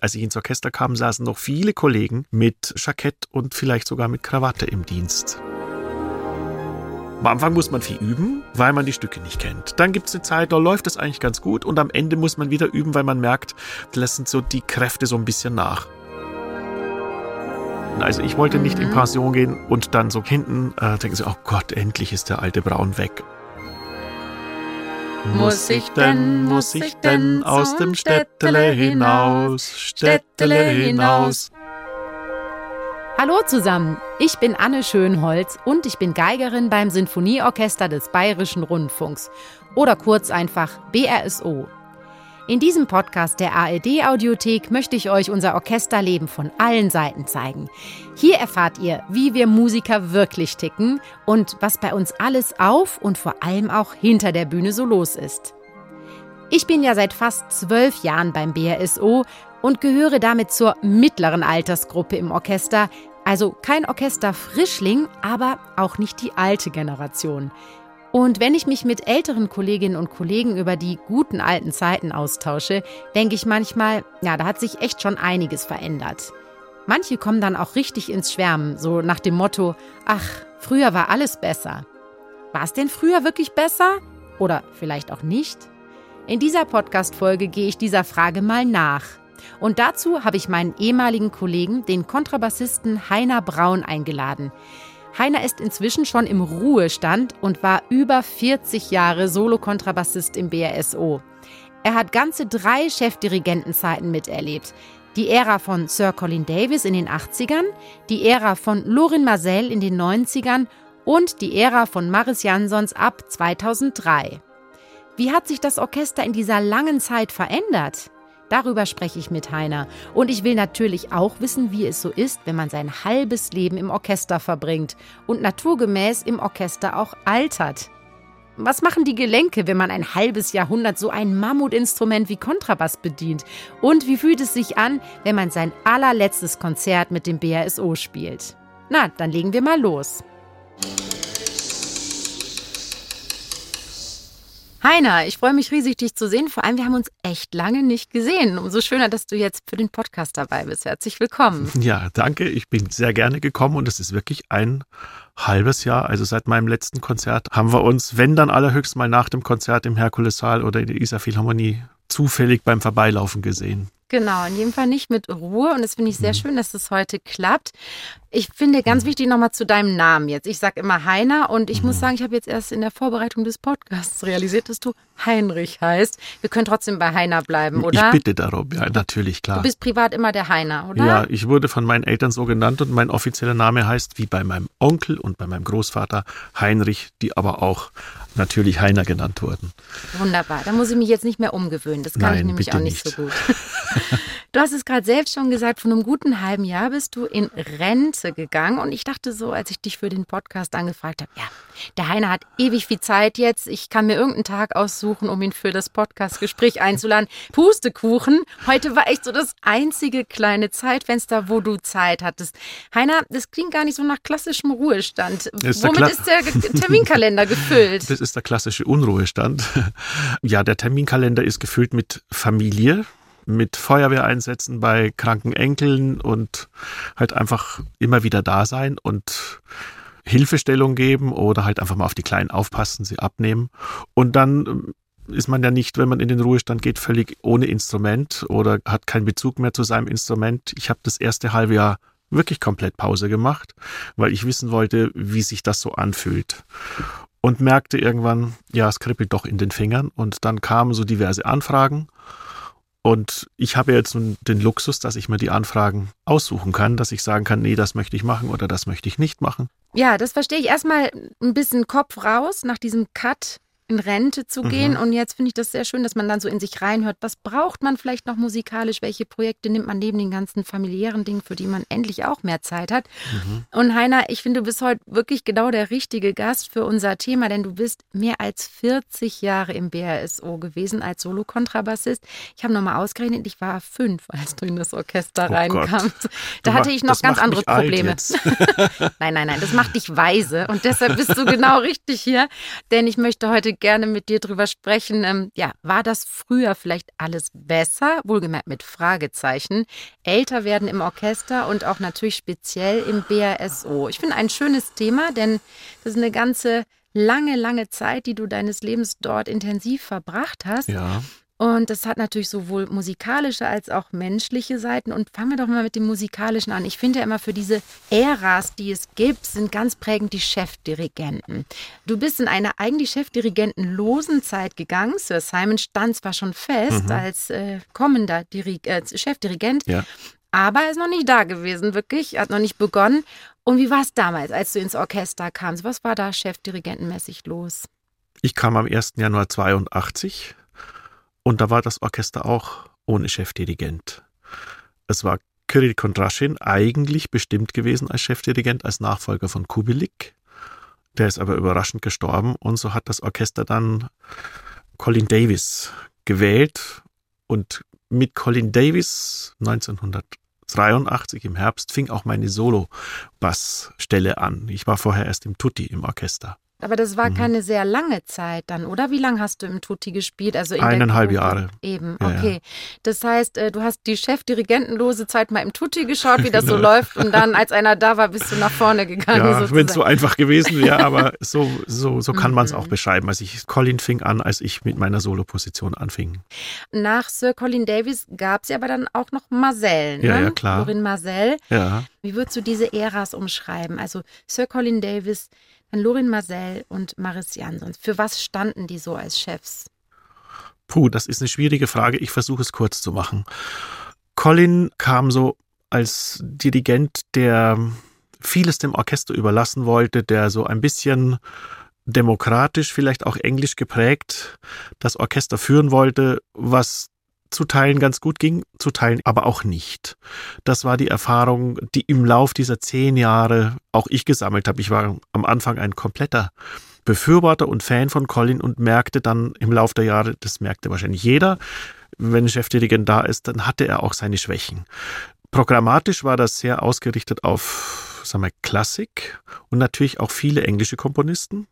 Als ich ins Orchester kam, saßen noch viele Kollegen mit Jackett und vielleicht sogar mit Krawatte im Dienst. Am Anfang muss man viel üben, weil man die Stücke nicht kennt. Dann gibt es eine Zeit, da läuft es eigentlich ganz gut und am Ende muss man wieder üben, weil man merkt, da lassen so die Kräfte so ein bisschen nach. Also ich wollte nicht in mhm. Pension gehen und dann so hinten äh, denken sie, oh Gott, endlich ist der alte Braun weg. Muss ich denn, muss ich denn aus dem Städtele hinaus, Städtele hinaus? Hallo zusammen, ich bin Anne Schönholz und ich bin Geigerin beim Sinfonieorchester des Bayerischen Rundfunks oder kurz einfach BRSO. In diesem Podcast der ARD Audiothek möchte ich euch unser Orchesterleben von allen Seiten zeigen. Hier erfahrt ihr, wie wir Musiker wirklich ticken und was bei uns alles auf und vor allem auch hinter der Bühne so los ist. Ich bin ja seit fast zwölf Jahren beim BRSO und gehöre damit zur mittleren Altersgruppe im Orchester, also kein Orchesterfrischling, aber auch nicht die alte Generation. Und wenn ich mich mit älteren Kolleginnen und Kollegen über die guten alten Zeiten austausche, denke ich manchmal, ja, da hat sich echt schon einiges verändert. Manche kommen dann auch richtig ins Schwärmen, so nach dem Motto, ach, früher war alles besser. War es denn früher wirklich besser? Oder vielleicht auch nicht? In dieser Podcast-Folge gehe ich dieser Frage mal nach. Und dazu habe ich meinen ehemaligen Kollegen, den Kontrabassisten Heiner Braun, eingeladen. Heiner ist inzwischen schon im Ruhestand und war über 40 Jahre Solo-Kontrabassist im BRSO. Er hat ganze drei Chefdirigentenzeiten miterlebt. Die Ära von Sir Colin Davis in den 80ern, die Ära von Lorin Marcel in den 90ern und die Ära von Maris Jansons ab 2003. Wie hat sich das Orchester in dieser langen Zeit verändert? Darüber spreche ich mit Heiner. Und ich will natürlich auch wissen, wie es so ist, wenn man sein halbes Leben im Orchester verbringt und naturgemäß im Orchester auch altert. Was machen die Gelenke, wenn man ein halbes Jahrhundert so ein Mammutinstrument wie Kontrabass bedient? Und wie fühlt es sich an, wenn man sein allerletztes Konzert mit dem BRSO spielt? Na, dann legen wir mal los. Heiner, ich freue mich riesig, dich zu sehen. Vor allem, wir haben uns echt lange nicht gesehen. Umso schöner, dass du jetzt für den Podcast dabei bist. Herzlich willkommen. Ja, danke. Ich bin sehr gerne gekommen und es ist wirklich ein halbes Jahr. Also seit meinem letzten Konzert haben wir uns, wenn dann allerhöchst mal nach dem Konzert im Herkulessaal oder in der Isar Philharmonie zufällig beim Vorbeilaufen gesehen. Genau, in jedem Fall nicht mit Ruhe. Und das finde ich sehr mhm. schön, dass das heute klappt. Ich finde ganz mhm. wichtig nochmal zu deinem Namen jetzt. Ich sage immer Heiner und ich mhm. muss sagen, ich habe jetzt erst in der Vorbereitung des Podcasts realisiert, dass du Heinrich heißt. Wir können trotzdem bei Heiner bleiben, oder? Ich bitte darum, ja, natürlich, klar. Du bist privat immer der Heiner, oder? Ja, ich wurde von meinen Eltern so genannt und mein offizieller Name heißt, wie bei meinem Onkel und bei meinem Großvater, Heinrich, die aber auch natürlich Heiner genannt wurden. Wunderbar, da muss ich mich jetzt nicht mehr umgewöhnen. Das kann Nein, ich nämlich auch nicht, nicht so gut. du hast es gerade selbst schon gesagt, von einem guten halben Jahr bist du in Rente gegangen. Und ich dachte so, als ich dich für den Podcast angefragt habe, ja, der Heiner hat ewig viel Zeit jetzt. Ich kann mir irgendeinen Tag aussuchen, um ihn für das Podcastgespräch einzuladen. Pustekuchen. Heute war echt so das einzige kleine Zeitfenster, wo du Zeit hattest. Heiner, das klingt gar nicht so nach klassischem Ruhestand. Ist Womit ist der Terminkalender gefüllt? Das ist der klassische Unruhestand. Ja, der Terminkalender ist gefüllt mit Familie, mit Feuerwehreinsätzen bei kranken Enkeln und halt einfach immer wieder da sein und Hilfestellung geben oder halt einfach mal auf die Kleinen aufpassen, sie abnehmen. Und dann ähm, ist man ja nicht, wenn man in den Ruhestand geht, völlig ohne Instrument oder hat keinen Bezug mehr zu seinem Instrument. Ich habe das erste halbe Jahr wirklich komplett Pause gemacht, weil ich wissen wollte, wie sich das so anfühlt. Und merkte irgendwann, ja, es kribbelt doch in den Fingern. Und dann kamen so diverse Anfragen. Und ich habe jetzt nun den Luxus, dass ich mir die Anfragen aussuchen kann, dass ich sagen kann, nee, das möchte ich machen oder das möchte ich nicht machen. Ja, das verstehe ich erstmal ein bisschen Kopf raus nach diesem Cut in Rente zu gehen. Mhm. Und jetzt finde ich das sehr schön, dass man dann so in sich reinhört. Was braucht man vielleicht noch musikalisch? Welche Projekte nimmt man neben den ganzen familiären Dingen, für die man endlich auch mehr Zeit hat? Mhm. Und Heiner, ich finde, du bist heute wirklich genau der richtige Gast für unser Thema, denn du bist mehr als 40 Jahre im BRSO gewesen als Solo-Kontrabassist. Ich habe nochmal ausgerechnet, ich war fünf, als du in das Orchester oh reinkamst. Gott. Da du hatte ich noch ganz andere Probleme. nein, nein, nein, das macht dich weise. Und deshalb bist du genau richtig hier, denn ich möchte heute gerne mit dir drüber sprechen. Ähm, ja, war das früher vielleicht alles besser? Wohlgemerkt mit Fragezeichen. Älter werden im Orchester und auch natürlich speziell im BRSO. Ich finde ein schönes Thema, denn das ist eine ganze lange, lange Zeit, die du deines Lebens dort intensiv verbracht hast. Ja. Und das hat natürlich sowohl musikalische als auch menschliche Seiten. Und fangen wir doch mal mit dem musikalischen an. Ich finde ja immer für diese Äras, die es gibt, sind ganz prägend die Chefdirigenten. Du bist in einer eigentlich chefdirigentenlosen Zeit gegangen. Sir Simon stand zwar schon fest mhm. als äh, kommender Diri äh, Chefdirigent, ja. aber er ist noch nicht da gewesen, wirklich. Er hat noch nicht begonnen. Und wie war es damals, als du ins Orchester kamst? Was war da chefdirigentenmäßig los? Ich kam am 1. Januar 82 und da war das Orchester auch ohne Chefdirigent. Es war Kirill Kondraschin eigentlich bestimmt gewesen als Chefdirigent, als Nachfolger von Kubelik. Der ist aber überraschend gestorben und so hat das Orchester dann Colin Davis gewählt und mit Colin Davis 1983 im Herbst fing auch meine Solo-Bassstelle an. Ich war vorher erst im Tutti im Orchester. Aber das war mhm. keine sehr lange Zeit dann, oder? Wie lange hast du im Tutti gespielt? Also Eineinhalb Jahre. Eben, okay. Ja, Das heißt, äh, du hast die Chefdirigentenlose Zeit mal im Tutti geschaut, wie das so läuft und dann, als einer da war, bist du nach vorne gegangen. Ja, wenn es so einfach gewesen wäre, aber so, so, so kann man es auch mhm. beschreiben. Also ich, Colin fing an, als ich mit meiner Soloposition anfing. Nach Sir Colin Davis gab es ja aber dann auch noch Marcel, ne? Ja, ja, klar. Lorin Marcel. Ja. Wie würdest du diese Äras umschreiben? Also Sir Colin Davis, dann Lorin Marcel und Maris Jansons. Für was standen die so als Chefs? Puh, das ist eine schwierige Frage. Ich versuche es kurz zu machen. Colin kam so als Dirigent, der vieles dem Orchester überlassen wollte, der so ein bisschen demokratisch, vielleicht auch englisch geprägt das Orchester führen wollte, was zu Teilen ganz gut ging, zu Teilen aber auch nicht. Das war die Erfahrung, die im Lauf dieser zehn Jahre auch ich gesammelt habe. Ich war am Anfang ein kompletter Befürworter und Fan von Colin und merkte dann im Lauf der Jahre, das merkte wahrscheinlich jeder, wenn ein Chefdirigent da ist, dann hatte er auch seine Schwächen. Programmatisch war das sehr ausgerichtet auf, sagen wir, Klassik und natürlich auch viele englische Komponisten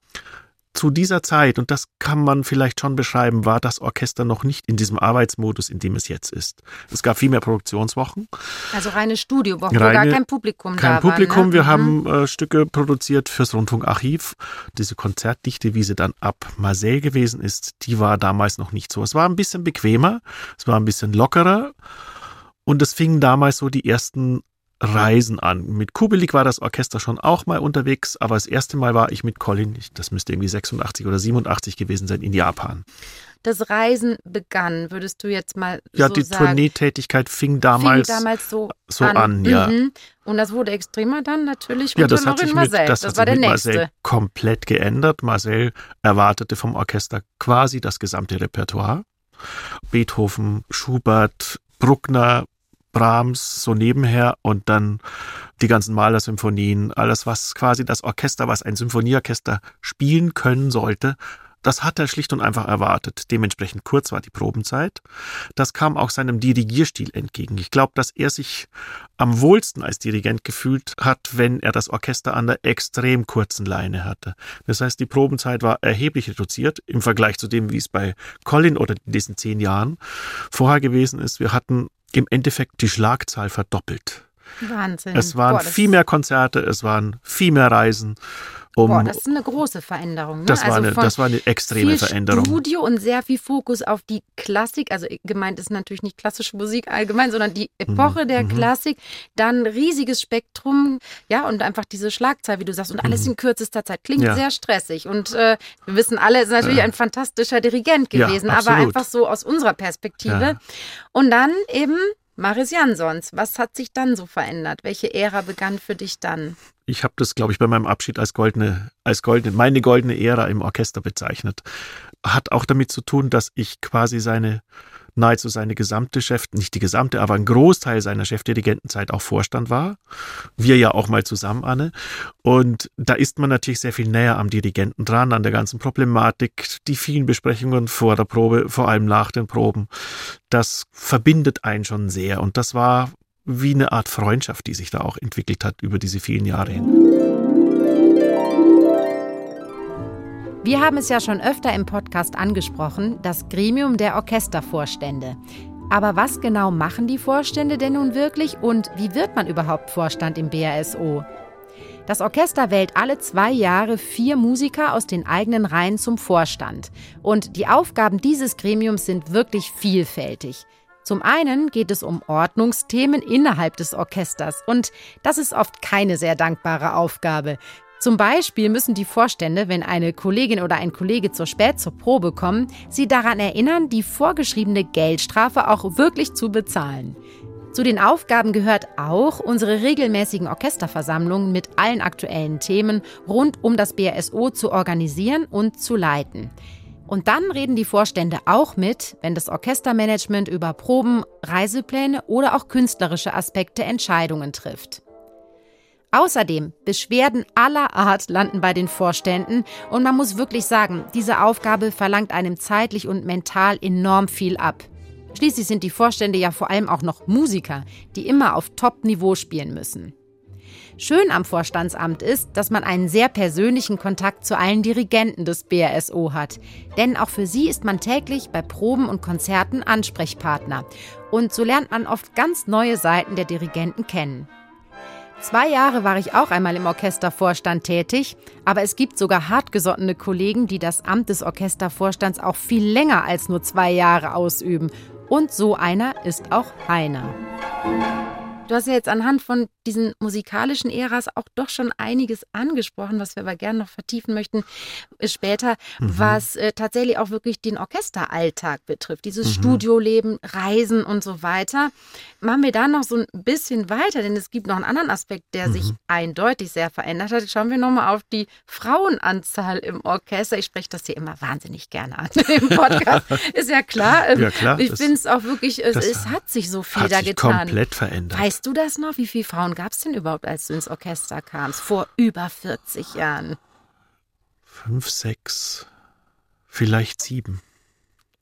zu dieser Zeit, und das kann man vielleicht schon beschreiben, war das Orchester noch nicht in diesem Arbeitsmodus, in dem es jetzt ist. Es gab viel mehr Produktionswochen. Also reine Studiowochen, reine, wo gar kein Publikum kein da Publikum. War, ne? Wir mhm. haben äh, Stücke produziert fürs Rundfunkarchiv. Diese Konzertdichte, wie sie dann ab Marseille gewesen ist, die war damals noch nicht so. Es war ein bisschen bequemer, es war ein bisschen lockerer. Und es fingen damals so die ersten Reisen an. Mit Kubelik war das Orchester schon auch mal unterwegs, aber das erste Mal war ich mit Colin, das müsste irgendwie 86 oder 87 gewesen sein, in Japan. Das Reisen begann, würdest du jetzt mal ja, so die sagen? Tourneetätigkeit fing damals, fing damals so, so an. an, ja. Mhm. Und das wurde extremer dann natürlich ja, das hat sich Marcel. Das, das hat war der mit nächste. Marcel komplett geändert. Marcel erwartete vom Orchester quasi das gesamte Repertoire. Beethoven, Schubert, Bruckner, Brahms so nebenher und dann die ganzen Malersymphonien, alles was quasi das Orchester, was ein Symphonieorchester spielen können sollte, das hat er schlicht und einfach erwartet. Dementsprechend kurz war die Probenzeit. Das kam auch seinem Dirigierstil entgegen. Ich glaube, dass er sich am wohlsten als Dirigent gefühlt hat, wenn er das Orchester an der extrem kurzen Leine hatte. Das heißt, die Probenzeit war erheblich reduziert im Vergleich zu dem, wie es bei Colin oder in diesen zehn Jahren vorher gewesen ist. Wir hatten im Endeffekt die Schlagzahl verdoppelt. Wahnsinn. Es waren Boah, viel mehr Konzerte, es waren viel mehr Reisen. Um, Boah, das ist eine große Veränderung. Ne? Das, war also eine, das war eine extreme viel Veränderung. Studio und sehr viel Fokus auf die Klassik. Also gemeint ist natürlich nicht klassische Musik allgemein, sondern die Epoche mhm. der mhm. Klassik. Dann riesiges Spektrum, ja, und einfach diese Schlagzahl, wie du sagst, und alles mhm. in kürzester Zeit. Klingt ja. sehr stressig. Und äh, wir wissen alle, es ist natürlich äh. ein fantastischer Dirigent gewesen, ja, aber einfach so aus unserer Perspektive. Ja. Und dann eben Maris Jansons, was hat sich dann so verändert? Welche Ära begann für dich dann? Ich habe das, glaube ich, bei meinem Abschied als goldene, als goldene, meine goldene Ära im Orchester bezeichnet. Hat auch damit zu tun, dass ich quasi seine nahezu seine gesamte Chef, nicht die gesamte, aber ein Großteil seiner Chefdirigentenzeit auch Vorstand war. Wir ja auch mal zusammen, Anne. Und da ist man natürlich sehr viel näher am Dirigenten dran, an der ganzen Problematik, die vielen Besprechungen vor der Probe, vor allem nach den Proben. Das verbindet einen schon sehr. Und das war wie eine Art Freundschaft, die sich da auch entwickelt hat über diese vielen Jahre hin. Wir haben es ja schon öfter im Podcast angesprochen, das Gremium der Orchestervorstände. Aber was genau machen die Vorstände denn nun wirklich und wie wird man überhaupt Vorstand im BRSO? Das Orchester wählt alle zwei Jahre vier Musiker aus den eigenen Reihen zum Vorstand. Und die Aufgaben dieses Gremiums sind wirklich vielfältig. Zum einen geht es um Ordnungsthemen innerhalb des Orchesters und das ist oft keine sehr dankbare Aufgabe. Zum Beispiel müssen die Vorstände, wenn eine Kollegin oder ein Kollege zu spät zur Probe kommen, sie daran erinnern, die vorgeschriebene Geldstrafe auch wirklich zu bezahlen. Zu den Aufgaben gehört auch, unsere regelmäßigen Orchesterversammlungen mit allen aktuellen Themen rund um das BRSO zu organisieren und zu leiten. Und dann reden die Vorstände auch mit, wenn das Orchestermanagement über Proben, Reisepläne oder auch künstlerische Aspekte Entscheidungen trifft. Außerdem, Beschwerden aller Art landen bei den Vorständen und man muss wirklich sagen, diese Aufgabe verlangt einem zeitlich und mental enorm viel ab. Schließlich sind die Vorstände ja vor allem auch noch Musiker, die immer auf Top-Niveau spielen müssen. Schön am Vorstandsamt ist, dass man einen sehr persönlichen Kontakt zu allen Dirigenten des BRSO hat. Denn auch für sie ist man täglich bei Proben und Konzerten Ansprechpartner. Und so lernt man oft ganz neue Seiten der Dirigenten kennen. Zwei Jahre war ich auch einmal im Orchestervorstand tätig, aber es gibt sogar hartgesottene Kollegen, die das Amt des Orchestervorstands auch viel länger als nur zwei Jahre ausüben. Und so einer ist auch Heiner. Du hast ja jetzt anhand von diesen musikalischen Äras auch doch schon einiges angesprochen, was wir aber gerne noch vertiefen möchten äh, später, mhm. was äh, tatsächlich auch wirklich den Orchesteralltag betrifft, dieses mhm. Studioleben, Reisen und so weiter. Machen wir da noch so ein bisschen weiter, denn es gibt noch einen anderen Aspekt, der mhm. sich eindeutig sehr verändert hat. Schauen wir nochmal auf die Frauenanzahl im Orchester. Ich spreche das hier immer wahnsinnig gerne an im Podcast. Ist ja klar. Ähm, ja, klar. Ich finde es auch wirklich, es, es, hat sich so viel hat da sich getan. komplett verändert. Weißt du das noch? Wie viele Frauen gab es denn überhaupt, als du ins Orchester kamst? Vor über 40 Jahren. Fünf, sechs, vielleicht sieben.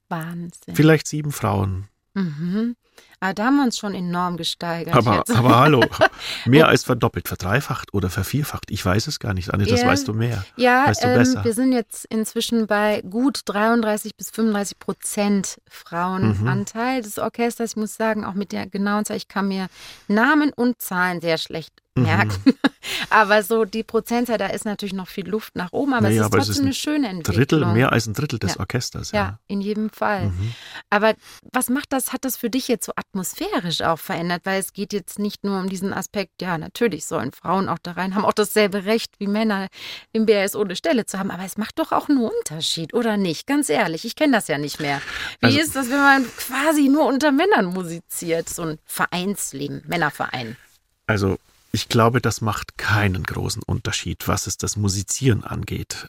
Wahnsinn. Vielleicht sieben Frauen. Mhm. Aber da haben wir uns schon enorm gesteigert. Aber, aber hallo, mehr als verdoppelt, verdreifacht oder vervierfacht. Ich weiß es gar nicht, Anne, das ja, weißt du mehr. Ja, weißt du ähm, wir sind jetzt inzwischen bei gut 33 bis 35 Prozent Frauenanteil mhm. des Orchesters. Ich muss sagen, auch mit der genauen Zahl, ich kann mir Namen und Zahlen sehr schlecht merken. Mhm. aber so die Prozentzahl, da ist natürlich noch viel Luft nach oben, aber naja, es ist trotzdem es ist ein eine schöne Entwicklung. Drittel, mehr als ein Drittel des ja. Orchesters. Ja. ja, in jedem Fall. Mhm. Aber was macht das, hat das für dich jetzt so atmosphärisch auch verändert? Weil es geht jetzt nicht nur um diesen Aspekt, ja, natürlich sollen Frauen auch da rein, haben auch dasselbe Recht wie Männer im BRS ohne Stelle zu haben, aber es macht doch auch einen Unterschied, oder nicht? Ganz ehrlich, ich kenne das ja nicht mehr. Wie also, ist das, wenn man quasi nur unter Männern musiziert, so ein Vereinsleben, Männerverein? Also ich glaube, das macht keinen großen Unterschied, was es das Musizieren angeht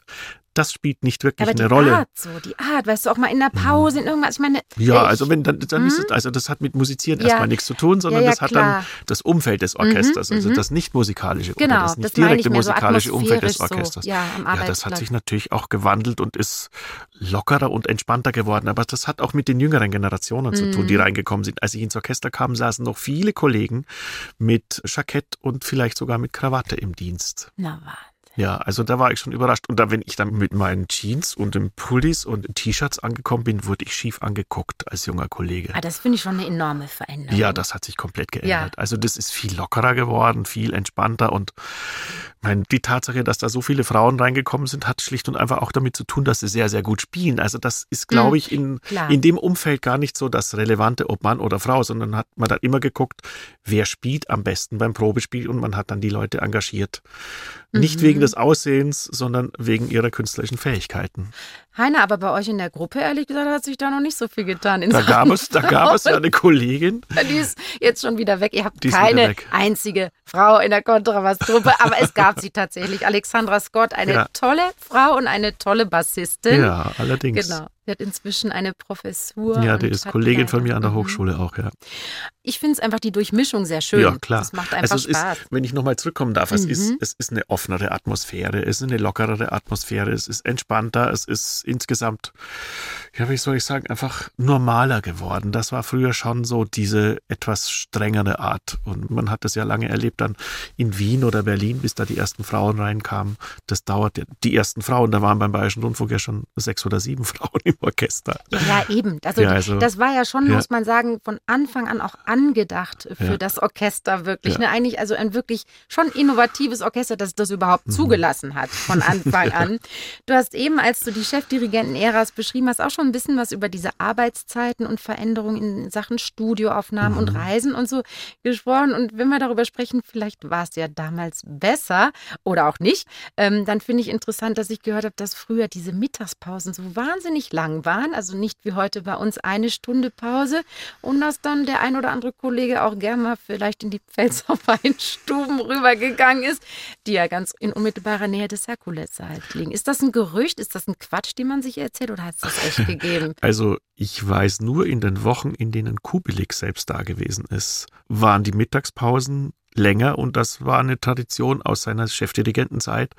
das spielt nicht wirklich aber eine Rolle. Die Art so, die Art, weißt du, auch mal in der Pause, in irgendwas, ich meine. Ja, ich, also wenn dann, dann ist es, mhm. also das hat mit Musizieren ja. erstmal nichts zu tun, sondern ja, ja, das hat klar. dann das Umfeld des Orchesters, mhm, also mhm. das nicht musikalische genau, oder das nicht das direkte musikalische so Umfeld des Orchesters. So, ja, ja, das hat sich natürlich auch gewandelt und ist lockerer und entspannter geworden, aber das hat auch mit den jüngeren Generationen zu tun, die mhm. reingekommen sind. Als ich ins Orchester kam, saßen noch viele Kollegen mit Jackett und vielleicht sogar mit Krawatte im Dienst. Na was. Ja, also da war ich schon überrascht. Und da, wenn ich dann mit meinen Jeans und den Pullis und T-Shirts angekommen bin, wurde ich schief angeguckt als junger Kollege. Ah, das finde ich schon eine enorme Veränderung. Ja, das hat sich komplett geändert. Ja. Also das ist viel lockerer geworden, viel entspannter und meine, die Tatsache, dass da so viele Frauen reingekommen sind, hat schlicht und einfach auch damit zu tun, dass sie sehr, sehr gut spielen. Also das ist, glaube mhm, ich, in, in dem Umfeld gar nicht so das Relevante, ob Mann oder Frau, sondern hat man dann immer geguckt, wer spielt am besten beim Probespiel und man hat dann die Leute engagiert. Nicht mhm. wegen des Aussehens, sondern wegen ihrer künstlerischen Fähigkeiten. Heiner, aber bei euch in der Gruppe, ehrlich gesagt, hat sich da noch nicht so viel getan. Da gab, es, da gab es ja eine Kollegin. Die ist jetzt schon wieder weg. Ihr habt keine einzige Frau in der Kontrabassgruppe, aber es gab sie tatsächlich. Alexandra Scott, eine ja. tolle Frau und eine tolle Bassistin. Ja, allerdings. Genau. Der hat inzwischen eine Professur. Ja, der ist Kollegin von mir an der mhm. Hochschule auch, ja. Ich finde es einfach die Durchmischung sehr schön. Ja, klar. Das macht einfach also Spaß. Ist, wenn ich nochmal zurückkommen darf, es, ist, mhm. es ist eine offenere Atmosphäre, es ist eine lockerere Atmosphäre, es ist entspannter, es ist insgesamt, ja, wie soll ich sagen, einfach normaler geworden. Das war früher schon so diese etwas strengere Art. Und man hat das ja lange erlebt dann in Wien oder Berlin, bis da die ersten Frauen reinkamen. Das dauert, die ersten Frauen, da waren beim Bayerischen Rundfunk ja schon sechs oder sieben Frauen im Orchester. Ja, eben. Also, ja, also das war ja schon, ja. muss man sagen, von Anfang an auch angedacht für ja. das Orchester wirklich. Ne? Eigentlich also ein wirklich schon innovatives Orchester, das das überhaupt mhm. zugelassen hat von Anfang an. Du hast eben, als du die Chefdirigenten-Äras beschrieben hast, auch schon ein bisschen was über diese Arbeitszeiten und Veränderungen in Sachen Studioaufnahmen mhm. und Reisen und so gesprochen. Und wenn wir darüber sprechen, vielleicht war es ja damals besser oder auch nicht, ähm, dann finde ich interessant, dass ich gehört habe, dass früher diese Mittagspausen so wahnsinnig lang waren. Also nicht wie heute bei uns eine Stunde Pause und dass dann der ein oder andere Kollege auch gerne mal vielleicht in die Pfälzer Weinstuben rübergegangen ist, die ja ganz in unmittelbarer Nähe des Herkulessaals liegen. Ist das ein Gerücht? Ist das ein Quatsch, den man sich erzählt oder hat es das echt gegeben? Also ich weiß nur in den Wochen, in denen Kubelik selbst da gewesen ist, waren die Mittagspausen länger und das war eine Tradition aus seiner Chefdirigentenzeit.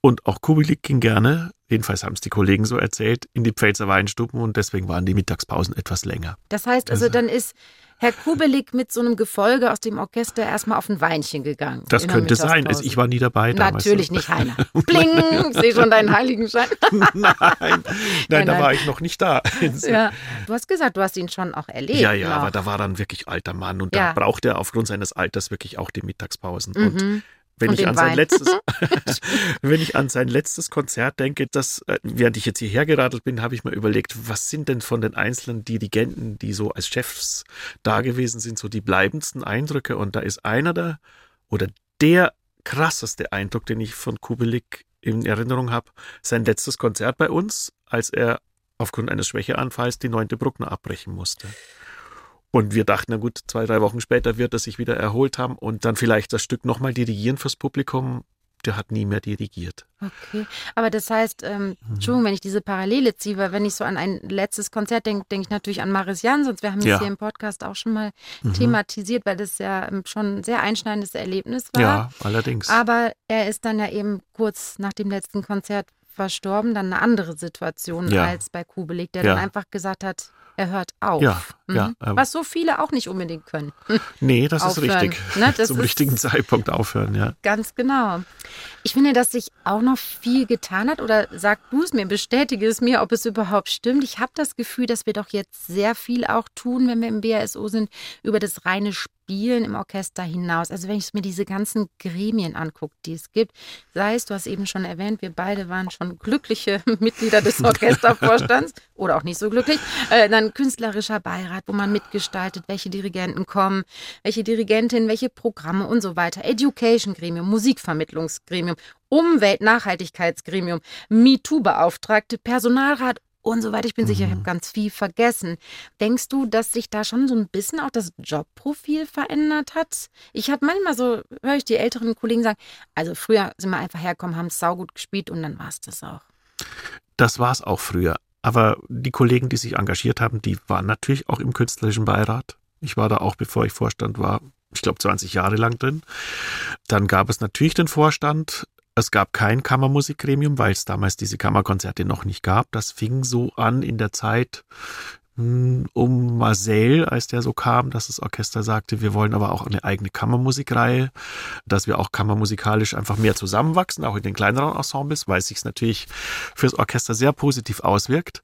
Und auch Kubelik ging gerne, jedenfalls haben es die Kollegen so erzählt, in die Pfälzer Weinstuben und deswegen waren die Mittagspausen etwas länger. Das heißt also, also dann ist Herr Kubelik mit so einem Gefolge aus dem Orchester erstmal auf ein Weinchen gegangen. Das könnte sein. Ich war nie dabei damals. Natürlich nicht, Heiner. Bling, ich sehe schon deinen Heiligenschein. nein, nein, nein, da war ich noch nicht da. ja, du hast gesagt, du hast ihn schon auch erlebt. Ja, ja, noch. aber da war dann wirklich alter Mann und ja. da braucht er aufgrund seines Alters wirklich auch die Mittagspausen. Mhm. Und wenn ich, an sein letztes, wenn ich an sein letztes Konzert denke, das, äh, während ich jetzt hierher geradelt bin, habe ich mir überlegt, was sind denn von den einzelnen Dirigenten, die so als Chefs da gewesen sind, so die bleibendsten Eindrücke? Und da ist einer der oder der krasseste Eindruck, den ich von Kubelik in Erinnerung habe, sein letztes Konzert bei uns, als er aufgrund eines Schwächeanfalls die neunte Bruckner abbrechen musste. Und wir dachten, na gut, zwei, drei Wochen später wird er sich wieder erholt haben und dann vielleicht das Stück nochmal dirigieren fürs Publikum. Der hat nie mehr dirigiert. Okay, aber das heißt, ähm, mhm. Entschuldigung, wenn ich diese Parallele ziehe, weil wenn ich so an ein letztes Konzert denke, denke ich natürlich an Maris Jansons. Wir haben ja. das hier im Podcast auch schon mal mhm. thematisiert, weil das ja ähm, schon ein sehr einschneidendes Erlebnis war. Ja, allerdings. Aber er ist dann ja eben kurz nach dem letzten Konzert verstorben, dann eine andere Situation ja. als bei Kubelik, der ja. dann einfach gesagt hat, er hört auf. Ja, mhm. ja. Ähm, Was so viele auch nicht unbedingt können. Nee, das aufhören. ist richtig. Ne? Das Zum richtigen Zeitpunkt aufhören, ja. Ganz genau. Ich finde, dass sich auch noch viel getan hat oder sag du es mir, bestätige es mir, ob es überhaupt stimmt. Ich habe das Gefühl, dass wir doch jetzt sehr viel auch tun, wenn wir im BASO sind, über das reine Spielen im Orchester hinaus. Also wenn ich mir diese ganzen Gremien angucke, die es gibt, sei es, du hast eben schon erwähnt, wir beide waren schon glückliche Mitglieder des Orchestervorstands oder auch nicht so glücklich. Äh, dann künstlerischer Beirat, wo man mitgestaltet, welche Dirigenten kommen, welche Dirigentin, welche Programme und so weiter. Education Gremium, Musikvermittlungsgremium, Umwelt-Nachhaltigkeitsgremium, MeToo-Beauftragte, Personalrat und so weiter. Ich bin mhm. sicher, ich habe ganz viel vergessen. Denkst du, dass sich da schon so ein bisschen auch das Jobprofil verändert hat? Ich habe manchmal so, höre ich die älteren Kollegen sagen, also früher sind wir einfach hergekommen, haben es saugut gespielt und dann war es das auch. Das war es auch früher. Aber die Kollegen, die sich engagiert haben, die waren natürlich auch im künstlerischen Beirat. Ich war da auch, bevor ich Vorstand war, ich glaube 20 Jahre lang drin. Dann gab es natürlich den Vorstand. Es gab kein Kammermusikgremium, weil es damals diese Kammerkonzerte noch nicht gab. Das fing so an in der Zeit hm, um Marcel, als der so kam, dass das Orchester sagte, wir wollen aber auch eine eigene Kammermusikreihe, dass wir auch kammermusikalisch einfach mehr zusammenwachsen, auch in den kleineren Ensembles, weil es sich natürlich fürs Orchester sehr positiv auswirkt.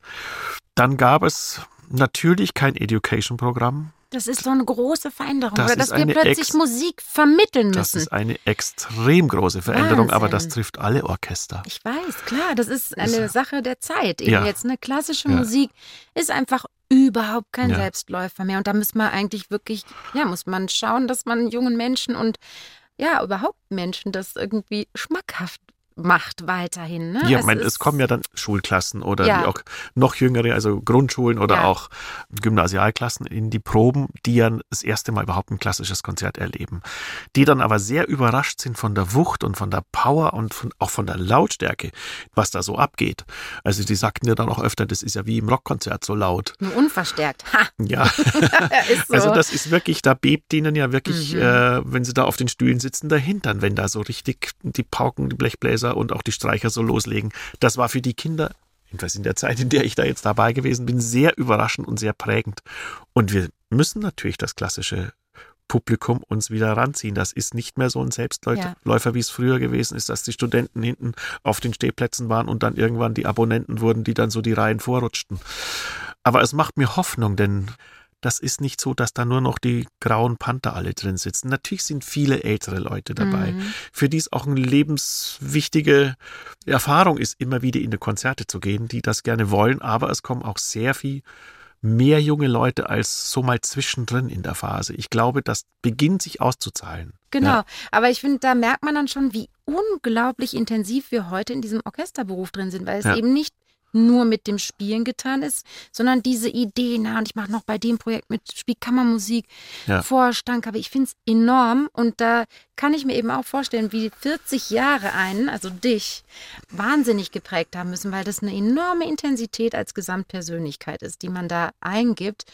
Dann gab es natürlich kein Education-Programm. Das ist so eine große Veränderung, das oder dass wir plötzlich Musik vermitteln müssen. Das ist eine extrem große Veränderung, Wahnsinn. aber das trifft alle Orchester. Ich weiß, klar, das ist eine das, Sache der Zeit. Eben ja. jetzt eine klassische ja. Musik ist einfach überhaupt kein ja. Selbstläufer mehr und da muss man eigentlich wirklich, ja, muss man schauen, dass man jungen Menschen und ja, überhaupt Menschen das irgendwie schmackhaft macht weiterhin. Ne? Ja, es, mein, es kommen ja dann Schulklassen oder ja. auch noch jüngere, also Grundschulen oder ja. auch Gymnasialklassen in die Proben, die ja das erste Mal überhaupt ein klassisches Konzert erleben. Die dann aber sehr überrascht sind von der Wucht und von der Power und von, auch von der Lautstärke, was da so abgeht. Also die sagten ja dann auch öfter, das ist ja wie im Rockkonzert so laut. Nur unverstärkt. Ha. Ja. so. Also das ist wirklich, da bebt ihnen ja wirklich, mhm. äh, wenn sie da auf den Stühlen sitzen, der Hintern, wenn da so richtig die Pauken, die Blechbläser und auch die Streicher so loslegen. Das war für die Kinder jedenfalls in der Zeit, in der ich da jetzt dabei gewesen bin, sehr überraschend und sehr prägend. Und wir müssen natürlich das klassische Publikum uns wieder ranziehen. Das ist nicht mehr so ein Selbstläufer, ja. wie es früher gewesen ist, dass die Studenten hinten auf den Stehplätzen waren und dann irgendwann die Abonnenten wurden, die dann so die Reihen vorrutschten. Aber es macht mir Hoffnung, denn das ist nicht so, dass da nur noch die grauen Panther alle drin sitzen. Natürlich sind viele ältere Leute dabei, mhm. für die es auch eine lebenswichtige Erfahrung ist, immer wieder in die Konzerte zu gehen, die das gerne wollen, aber es kommen auch sehr viel mehr junge Leute als so mal zwischendrin in der Phase. Ich glaube, das beginnt sich auszuzahlen. Genau, ja. aber ich finde, da merkt man dann schon, wie unglaublich intensiv wir heute in diesem Orchesterberuf drin sind, weil es ja. eben nicht nur mit dem Spielen getan ist, sondern diese Idee, na, und ich mache noch bei dem Projekt mit Spielkammermusik, ja. Vorstand, aber ich finde es enorm und da kann ich mir eben auch vorstellen, wie 40 Jahre einen, also dich, wahnsinnig geprägt haben müssen, weil das eine enorme Intensität als Gesamtpersönlichkeit ist, die man da eingibt.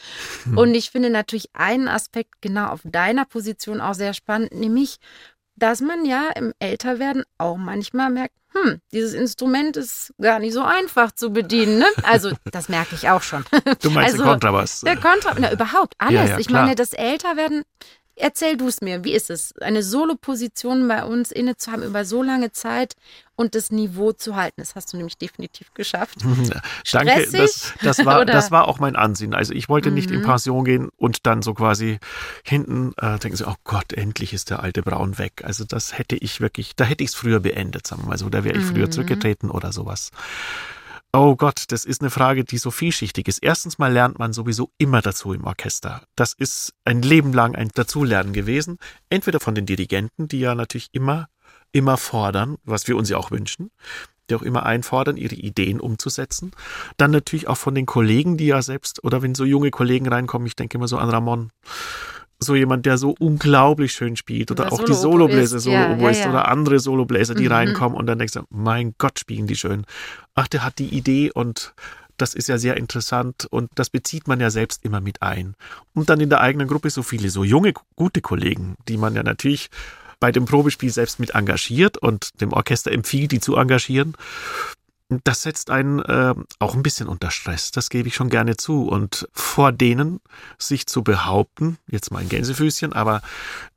Hm. Und ich finde natürlich einen Aspekt genau auf deiner Position auch sehr spannend, nämlich dass man ja im Älterwerden auch manchmal merkt, hm, dieses Instrument ist gar nicht so einfach zu bedienen. Ne? Also, das merke ich auch schon. Du meinst also, den Kontrabass? Der Kontrabass, na, überhaupt alles. Ja, ja, ich meine, das Älterwerden Erzähl du es mir, wie ist es, eine Solo-Position bei uns inne zu haben über so lange Zeit und das Niveau zu halten? Das hast du nämlich definitiv geschafft. Danke, das, das, war, das war auch mein Ansehen. Also ich wollte nicht mhm. in Pension gehen und dann so quasi hinten äh, denken sie, oh Gott, endlich ist der alte Braun weg. Also das hätte ich wirklich, da hätte ich es früher beendet, sagen wir mal so. Da wäre ich früher mhm. zurückgetreten oder sowas. Oh Gott, das ist eine Frage, die so vielschichtig ist. Erstens mal lernt man sowieso immer dazu im Orchester. Das ist ein Leben lang ein Dazulernen gewesen. Entweder von den Dirigenten, die ja natürlich immer, immer fordern, was wir uns ja auch wünschen, die auch immer einfordern, ihre Ideen umzusetzen. Dann natürlich auch von den Kollegen, die ja selbst, oder wenn so junge Kollegen reinkommen, ich denke immer so an Ramon, so jemand, der so unglaublich schön spielt oder, oder auch Solo die Solobläser, Solo ja, ja, ja. oder andere Solobläser, die mhm. reinkommen und dann denkst du, mein Gott, spielen die schön. Ach, der hat die Idee und das ist ja sehr interessant und das bezieht man ja selbst immer mit ein. Und dann in der eigenen Gruppe so viele, so junge, gute Kollegen, die man ja natürlich bei dem Probespiel selbst mit engagiert und dem Orchester empfiehlt, die zu engagieren das setzt einen äh, auch ein bisschen unter Stress, das gebe ich schon gerne zu. Und vor denen sich zu behaupten, jetzt mal ein Gänsefüßchen, aber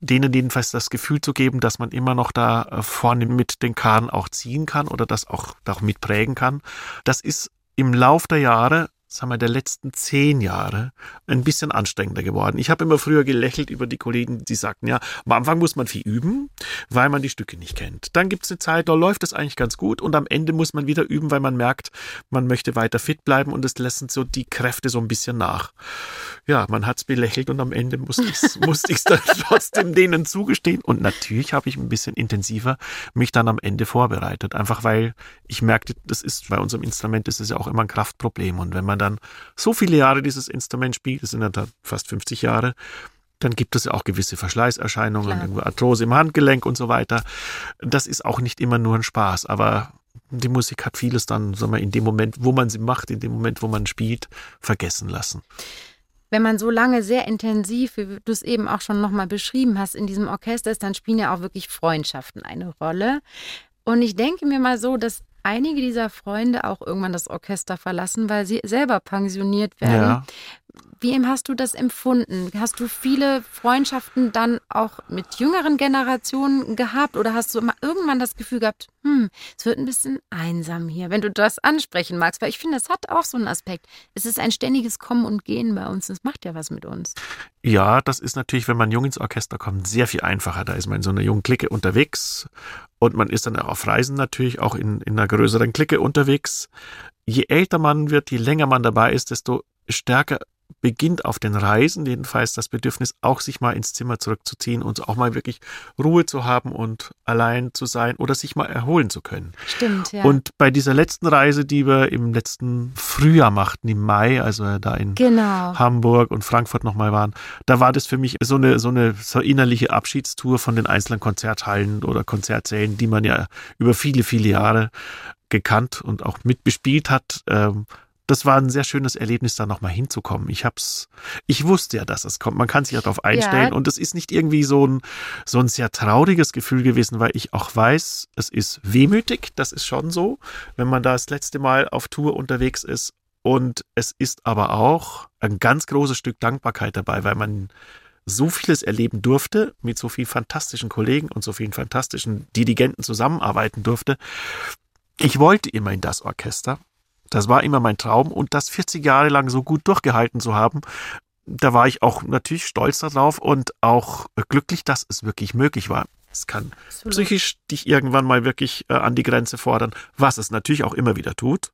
denen jedenfalls das Gefühl zu geben, dass man immer noch da äh, vorne mit den Karren auch ziehen kann oder das auch, auch mitprägen kann, das ist im Lauf der Jahre sagen wir, der letzten zehn Jahre ein bisschen anstrengender geworden. Ich habe immer früher gelächelt über die Kollegen, die sagten, ja, am Anfang muss man viel üben, weil man die Stücke nicht kennt. Dann gibt es eine Zeit, da läuft es eigentlich ganz gut und am Ende muss man wieder üben, weil man merkt, man möchte weiter fit bleiben und es lassen so die Kräfte so ein bisschen nach. Ja, man hat es belächelt und am Ende musste ich es musste dann trotzdem denen zugestehen. Und natürlich habe ich ein bisschen intensiver mich dann am Ende vorbereitet. Einfach weil ich merkte, das ist bei unserem Instrument, das ist ja auch immer ein Kraftproblem. Und wenn man dann so viele Jahre dieses Instrument spielt, das sind dann fast 50 Jahre, dann gibt es ja auch gewisse Verschleißerscheinungen, Arthrose im Handgelenk und so weiter. Das ist auch nicht immer nur ein Spaß, aber die Musik hat vieles dann, sagen wir, in dem Moment, wo man sie macht, in dem Moment, wo man spielt, vergessen lassen. Wenn man so lange sehr intensiv, wie du es eben auch schon nochmal beschrieben hast, in diesem Orchester ist, dann spielen ja auch wirklich Freundschaften eine Rolle. Und ich denke mir mal so, dass einige dieser Freunde auch irgendwann das Orchester verlassen, weil sie selber pensioniert werden. Ja. Wie hast du das empfunden? Hast du viele Freundschaften dann auch mit jüngeren Generationen gehabt oder hast du immer irgendwann das Gefühl gehabt, hm, es wird ein bisschen einsam hier, wenn du das ansprechen magst? Weil ich finde, das hat auch so einen Aspekt. Es ist ein ständiges Kommen und Gehen bei uns. Das macht ja was mit uns. Ja, das ist natürlich, wenn man jung ins Orchester kommt, sehr viel einfacher. Da ist man in so einer jungen Clique unterwegs und man ist dann auf Reisen natürlich auch in, in einer größeren Clique unterwegs. Je älter man wird, je länger man dabei ist, desto stärker beginnt auf den Reisen jedenfalls das Bedürfnis, auch sich mal ins Zimmer zurückzuziehen und auch mal wirklich Ruhe zu haben und allein zu sein oder sich mal erholen zu können. Stimmt, ja. Und bei dieser letzten Reise, die wir im letzten Frühjahr machten, im Mai, also da in genau. Hamburg und Frankfurt nochmal waren, da war das für mich so eine, so eine so innerliche Abschiedstour von den einzelnen Konzerthallen oder Konzertsälen, die man ja über viele, viele Jahre gekannt und auch mitbespielt hat. Ähm, das war ein sehr schönes Erlebnis, da nochmal hinzukommen. Ich hab's, ich wusste ja, dass es kommt. Man kann sich ja darauf einstellen. Ja. Und es ist nicht irgendwie so ein, so ein sehr trauriges Gefühl gewesen, weil ich auch weiß, es ist wehmütig. Das ist schon so, wenn man da das letzte Mal auf Tour unterwegs ist. Und es ist aber auch ein ganz großes Stück Dankbarkeit dabei, weil man so vieles erleben durfte, mit so vielen fantastischen Kollegen und so vielen fantastischen Dirigenten zusammenarbeiten durfte. Ich wollte immer in das Orchester das war immer mein Traum und das 40 Jahre lang so gut durchgehalten zu haben, da war ich auch natürlich stolz darauf und auch glücklich, dass es wirklich möglich war. Es kann Absolut. psychisch dich irgendwann mal wirklich äh, an die Grenze fordern, was es natürlich auch immer wieder tut.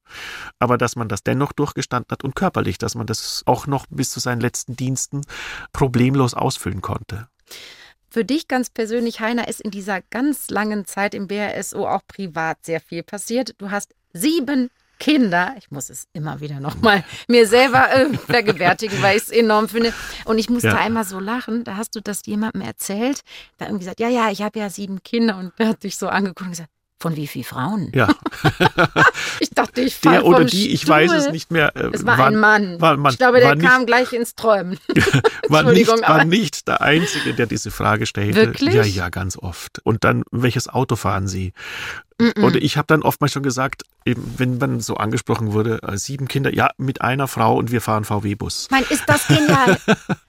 Aber dass man das dennoch durchgestanden hat und körperlich, dass man das auch noch bis zu seinen letzten Diensten problemlos ausfüllen konnte. Für dich ganz persönlich, Heiner, ist in dieser ganz langen Zeit im BRSO auch privat sehr viel passiert. Du hast sieben Kinder, ich muss es immer wieder nochmal mir selber äh, vergewärtigen, weil ich es enorm finde. Und ich musste ja. einmal so lachen, da hast du das jemandem erzählt, da irgendwie gesagt, ja, ja, ich habe ja sieben Kinder und der hat dich so angeguckt und gesagt, von wie vielen Frauen? Ja. ich dachte, ich Der oder die, ich weiß es nicht mehr. Äh, es war, war, ein Mann. War, man, ich glaube, der kam gleich ins Träumen. war, nicht, war nicht der Einzige, der diese Frage stellte. Wirklich? Ja, ja, ganz oft. Und dann, welches Auto fahren Sie? Mm Und ich habe dann oftmals schon gesagt, eben, wenn man so angesprochen wurde, äh, sieben Kinder, ja, mit einer Frau und wir fahren VW-Bus. Mein, ist das genial.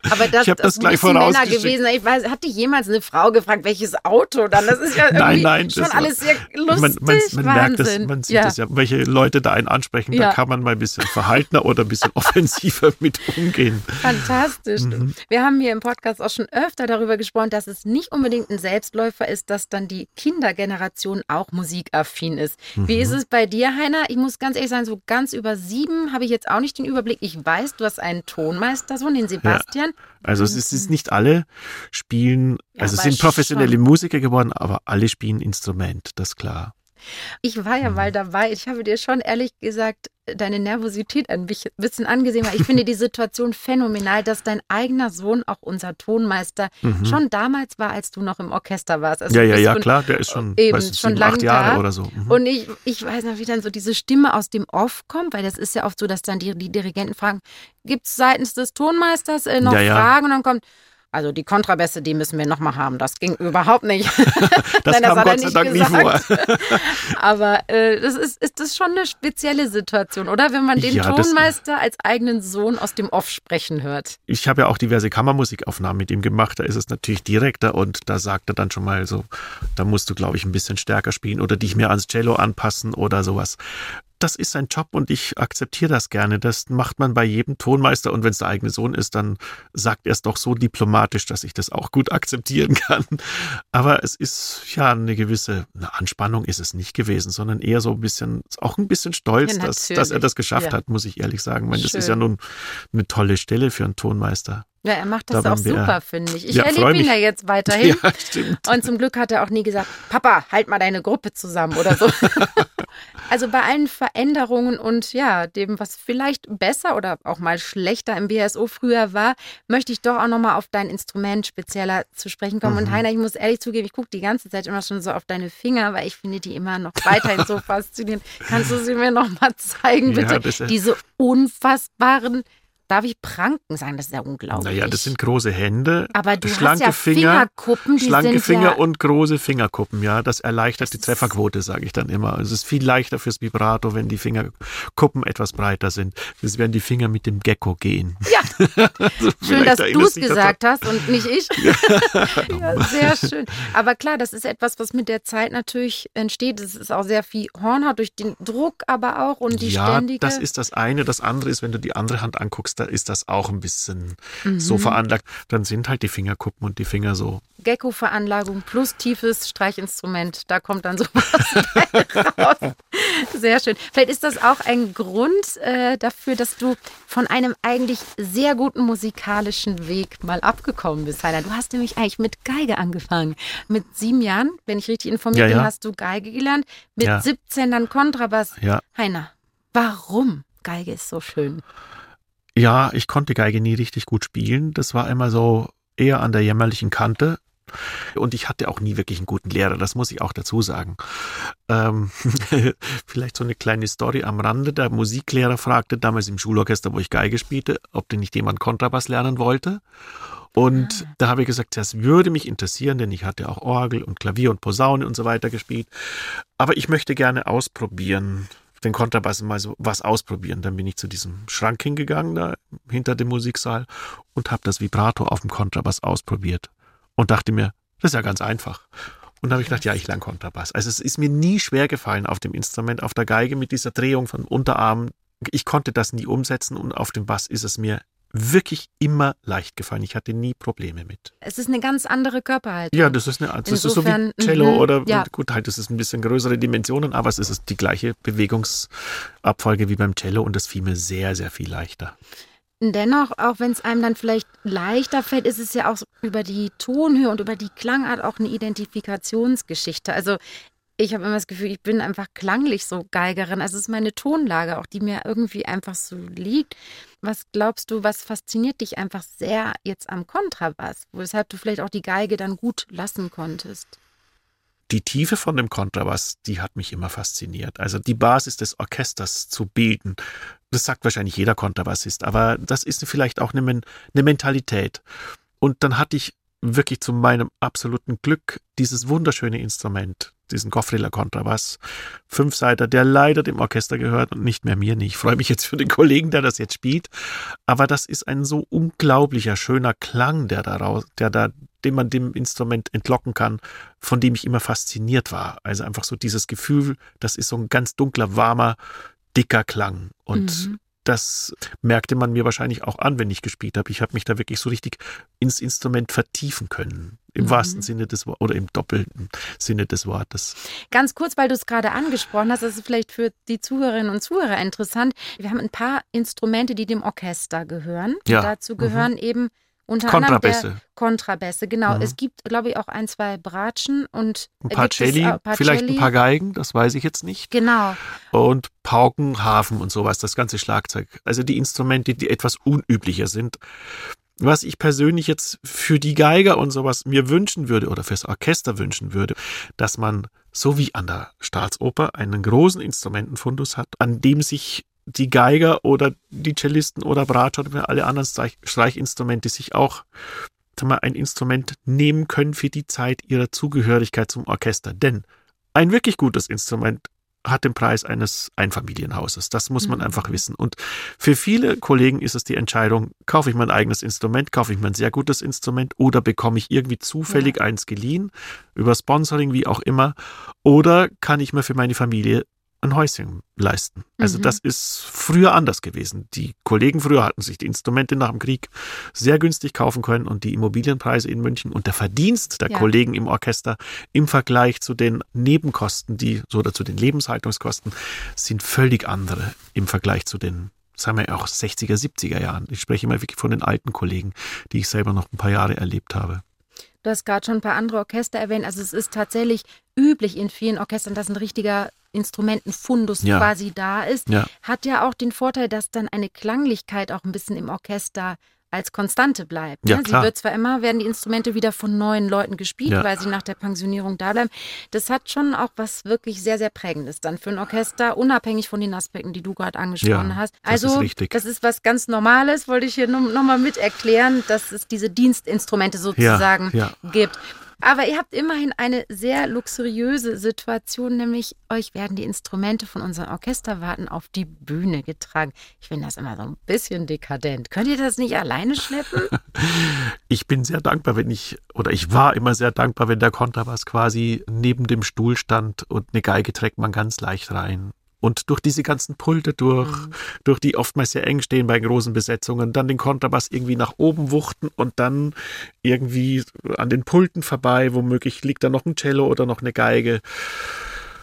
Aber das, ich das, das gleich Männer gewesen. Ich weiß, hat dich jemals eine Frau gefragt, welches Auto dann? Das ist ja irgendwie nein, nein, schon alles sehr lustig. Man, man, man merkt das, man sieht ja. das ja, welche Leute da einen ansprechen. Ja. Da kann man mal ein bisschen verhaltener oder ein bisschen offensiver mit umgehen. Fantastisch. Mhm. Wir haben hier im Podcast auch schon öfter darüber gesprochen, dass es nicht unbedingt ein Selbstläufer ist, dass dann die Kindergeneration auch Musik musikaffin ist. Mhm. Wie ist es bei dir, Heiner? Ich muss ganz ehrlich sagen, so ganz über sieben habe ich jetzt auch nicht den Überblick. Ich weiß, du hast einen Tonmeistersohn, den Sebastian. Ja. Also es ist, es ist nicht alle spielen, also es sind professionelle schon. Musiker geworden, aber alle spielen Instrument, das ist klar. Ich war ja mal mhm. dabei. Ich habe dir schon ehrlich gesagt deine Nervosität ein bisschen angesehen, weil ich finde die Situation phänomenal, dass dein eigener Sohn auch unser Tonmeister mhm. schon damals war, als du noch im Orchester warst. Also ja, ja, ja, klar, der ist schon, eben, weiß, schon lange acht Jahre da. oder so. Mhm. Und ich, ich weiß noch, wie dann so diese Stimme aus dem Off kommt, weil das ist ja oft so, dass dann die, die Dirigenten fragen, gibt es seitens des Tonmeisters äh, noch ja, ja. Fragen? Und dann kommt, also die Kontrabässe, die müssen wir nochmal haben. Das ging überhaupt nicht. das Nein, kam das Gott sei Dank gesagt. nie vor. Aber äh, das ist, ist das schon eine spezielle Situation, oder? Wenn man den ja, Tonmeister als eigenen Sohn aus dem Off sprechen hört. Ich habe ja auch diverse Kammermusikaufnahmen mit ihm gemacht. Da ist es natürlich direkter und da sagt er dann schon mal so, da musst du, glaube ich, ein bisschen stärker spielen oder dich mehr ans Cello anpassen oder sowas das ist sein Job und ich akzeptiere das gerne. Das macht man bei jedem Tonmeister und wenn es der eigene Sohn ist, dann sagt er es doch so diplomatisch, dass ich das auch gut akzeptieren kann. Aber es ist ja eine gewisse eine Anspannung ist es nicht gewesen, sondern eher so ein bisschen, auch ein bisschen stolz, ja, dass, dass er das geschafft ja. hat, muss ich ehrlich sagen. Ich meine, das ist ja nun eine tolle Stelle für einen Tonmeister. Ja, er macht das da auch super, finde ich. Ich ja, erlebe ihn ja jetzt weiterhin. Ja, stimmt. Und zum Glück hat er auch nie gesagt, Papa, halt mal deine Gruppe zusammen oder so. also bei allen Veränderungen und ja, dem, was vielleicht besser oder auch mal schlechter im BSO früher war, möchte ich doch auch nochmal auf dein Instrument spezieller zu sprechen kommen. Mhm. Und Heiner, ich muss ehrlich zugeben, ich gucke die ganze Zeit immer schon so auf deine Finger, weil ich finde die immer noch weiterhin so faszinierend. Kannst du sie mir nochmal zeigen, bitte? Ja, Diese unfassbaren darf ich Pranken sagen? Das ist ja unglaublich. Naja, das sind große Hände, aber du schlanke hast ja Finger, Fingerkuppen, die schlanke sind Finger ja und große Fingerkuppen. Ja, das erleichtert das die Trefferquote, sage ich dann immer. Es ist viel leichter fürs Vibrato, wenn die Fingerkuppen etwas breiter sind. Das werden die Finger mit dem Gecko gehen. Ja, also schön, dass du es gesagt hast und nicht ich. ja, sehr schön. Aber klar, das ist etwas, was mit der Zeit natürlich entsteht. Es ist auch sehr viel Hornhaut durch den Druck, aber auch und die ja, ständige. das ist das eine. Das andere ist, wenn du die andere Hand anguckst, da ist das auch ein bisschen mhm. so veranlagt. Dann sind halt die Fingerkuppen und die Finger so. Gecko-Veranlagung plus tiefes Streichinstrument, da kommt dann sowas raus. Sehr schön. Vielleicht ist das auch ein Grund äh, dafür, dass du von einem eigentlich sehr guten musikalischen Weg mal abgekommen bist, Heiner. Du hast nämlich eigentlich mit Geige angefangen. Mit sieben Jahren, wenn ich richtig informiert ja, bin, hast du Geige gelernt. Mit ja. 17 dann Kontrabass. Ja. Heiner, warum? Geige ist so schön. Ja, ich konnte Geige nie richtig gut spielen. Das war immer so eher an der jämmerlichen Kante. Und ich hatte auch nie wirklich einen guten Lehrer, das muss ich auch dazu sagen. Ähm, vielleicht so eine kleine Story am Rande. Der Musiklehrer fragte damals im Schulorchester, wo ich Geige spielte, ob denn nicht jemand Kontrabass lernen wollte. Und ah. da habe ich gesagt, das würde mich interessieren, denn ich hatte auch Orgel und Klavier und Posaune und so weiter gespielt. Aber ich möchte gerne ausprobieren, den Kontrabass mal so was ausprobieren. Dann bin ich zu diesem Schrank hingegangen, da hinter dem Musiksaal und habe das Vibrato auf dem Kontrabass ausprobiert und dachte mir, das ist ja ganz einfach. Und da habe ich gedacht, ja, ich lerne Kontrabass. Also es ist mir nie schwer gefallen auf dem Instrument, auf der Geige mit dieser Drehung von Unterarmen. Ich konnte das nie umsetzen und auf dem Bass ist es mir wirklich immer leicht gefallen. Ich hatte nie Probleme mit. Es ist eine ganz andere Körperhaltung. Ja, das ist eine das Insofern, ist so wie Cello mm, oder ja. gut, halt, das ist ein bisschen größere Dimensionen, aber es ist die gleiche Bewegungsabfolge wie beim Cello und das fiel mir sehr, sehr viel leichter. Dennoch, auch wenn es einem dann vielleicht leichter fällt, ist es ja auch über die Tonhöhe und über die Klangart auch eine Identifikationsgeschichte. Also ich habe immer das Gefühl, ich bin einfach klanglich so Geigerin. Also es ist meine Tonlage auch, die mir irgendwie einfach so liegt. Was glaubst du, was fasziniert dich einfach sehr jetzt am Kontrabass, weshalb du vielleicht auch die Geige dann gut lassen konntest? Die Tiefe von dem Kontrabass, die hat mich immer fasziniert. Also die Basis des Orchesters zu bilden, das sagt wahrscheinlich jeder Kontrabassist, aber das ist vielleicht auch eine, eine Mentalität. Und dann hatte ich wirklich zu meinem absoluten Glück dieses wunderschöne Instrument, diesen Goffriller Kontrabass, Fünfseiter, der leider dem Orchester gehört und nicht mehr mir nicht. Ich freue mich jetzt für den Kollegen, der das jetzt spielt, aber das ist ein so unglaublicher schöner Klang, der daraus, der da, den man dem Instrument entlocken kann, von dem ich immer fasziniert war. Also einfach so dieses Gefühl, das ist so ein ganz dunkler, warmer, dicker Klang und mhm das merkte man mir wahrscheinlich auch an, wenn ich gespielt habe. Ich habe mich da wirklich so richtig ins Instrument vertiefen können. Im mhm. wahrsten Sinne des Wortes oder im doppelten Sinne des Wortes. Ganz kurz, weil du es gerade angesprochen hast, das ist vielleicht für die Zuhörerinnen und Zuhörer interessant. Wir haben ein paar Instrumente, die dem Orchester gehören. Ja. dazu gehören mhm. eben unter Kontrabässe. Kontrabässe, genau. Mhm. Es gibt, glaube ich, auch ein, zwei Bratschen und ein paar Celli, äh, vielleicht ein paar Geigen, das weiß ich jetzt nicht. Genau. Und Pauken, Hafen und sowas, das ganze Schlagzeug. Also die Instrumente, die etwas unüblicher sind. Was ich persönlich jetzt für die Geiger und sowas mir wünschen würde oder fürs Orchester wünschen würde, dass man so wie an der Staatsoper einen großen Instrumentenfundus hat, an dem sich die Geiger oder die Cellisten oder Bratscher oder alle anderen Streichinstrumente sich auch mal, ein Instrument nehmen können für die Zeit ihrer Zugehörigkeit zum Orchester. Denn ein wirklich gutes Instrument hat den Preis eines Einfamilienhauses. Das muss man mhm. einfach wissen. Und für viele Kollegen ist es die Entscheidung, kaufe ich mein eigenes Instrument, kaufe ich mein sehr gutes Instrument oder bekomme ich irgendwie zufällig ja. eins geliehen, über Sponsoring, wie auch immer, oder kann ich mir für meine Familie ein Häuschen leisten. Also mhm. das ist früher anders gewesen. Die Kollegen früher hatten sich die Instrumente nach dem Krieg sehr günstig kaufen können und die Immobilienpreise in München und der Verdienst der ja. Kollegen im Orchester im Vergleich zu den Nebenkosten, die oder zu den Lebenshaltungskosten sind völlig andere im Vergleich zu den sagen wir auch 60er, 70er Jahren. Ich spreche immer wirklich von den alten Kollegen, die ich selber noch ein paar Jahre erlebt habe. Du hast gerade schon ein paar andere Orchester erwähnt. Also es ist tatsächlich üblich in vielen Orchestern, dass ein richtiger Instrumentenfundus ja. quasi da ist. Ja. Hat ja auch den Vorteil, dass dann eine Klanglichkeit auch ein bisschen im Orchester als Konstante bleibt. Ja, ne? Sie wird zwar immer, werden die Instrumente wieder von neuen Leuten gespielt, ja. weil sie nach der Pensionierung da bleiben. Das hat schon auch was wirklich sehr, sehr Prägendes dann für ein Orchester, unabhängig von den Aspekten, die du gerade angesprochen ja, hast. Also, das ist, richtig. das ist was ganz Normales, wollte ich hier nochmal mit erklären, dass es diese Dienstinstrumente sozusagen gibt. Aber ihr habt immerhin eine sehr luxuriöse Situation, nämlich euch werden die Instrumente von unseren Orchesterwarten auf die Bühne getragen. Ich finde das immer so ein bisschen dekadent. Könnt ihr das nicht alleine schleppen? Ich bin sehr dankbar, wenn ich, oder ich war immer sehr dankbar, wenn der Kontrabass quasi neben dem Stuhl stand und eine Geige trägt man ganz leicht rein und durch diese ganzen Pulte durch, mhm. durch die oftmals sehr eng stehen bei großen Besetzungen, dann den Kontrabass irgendwie nach oben wuchten und dann irgendwie an den Pulten vorbei, womöglich liegt da noch ein Cello oder noch eine Geige.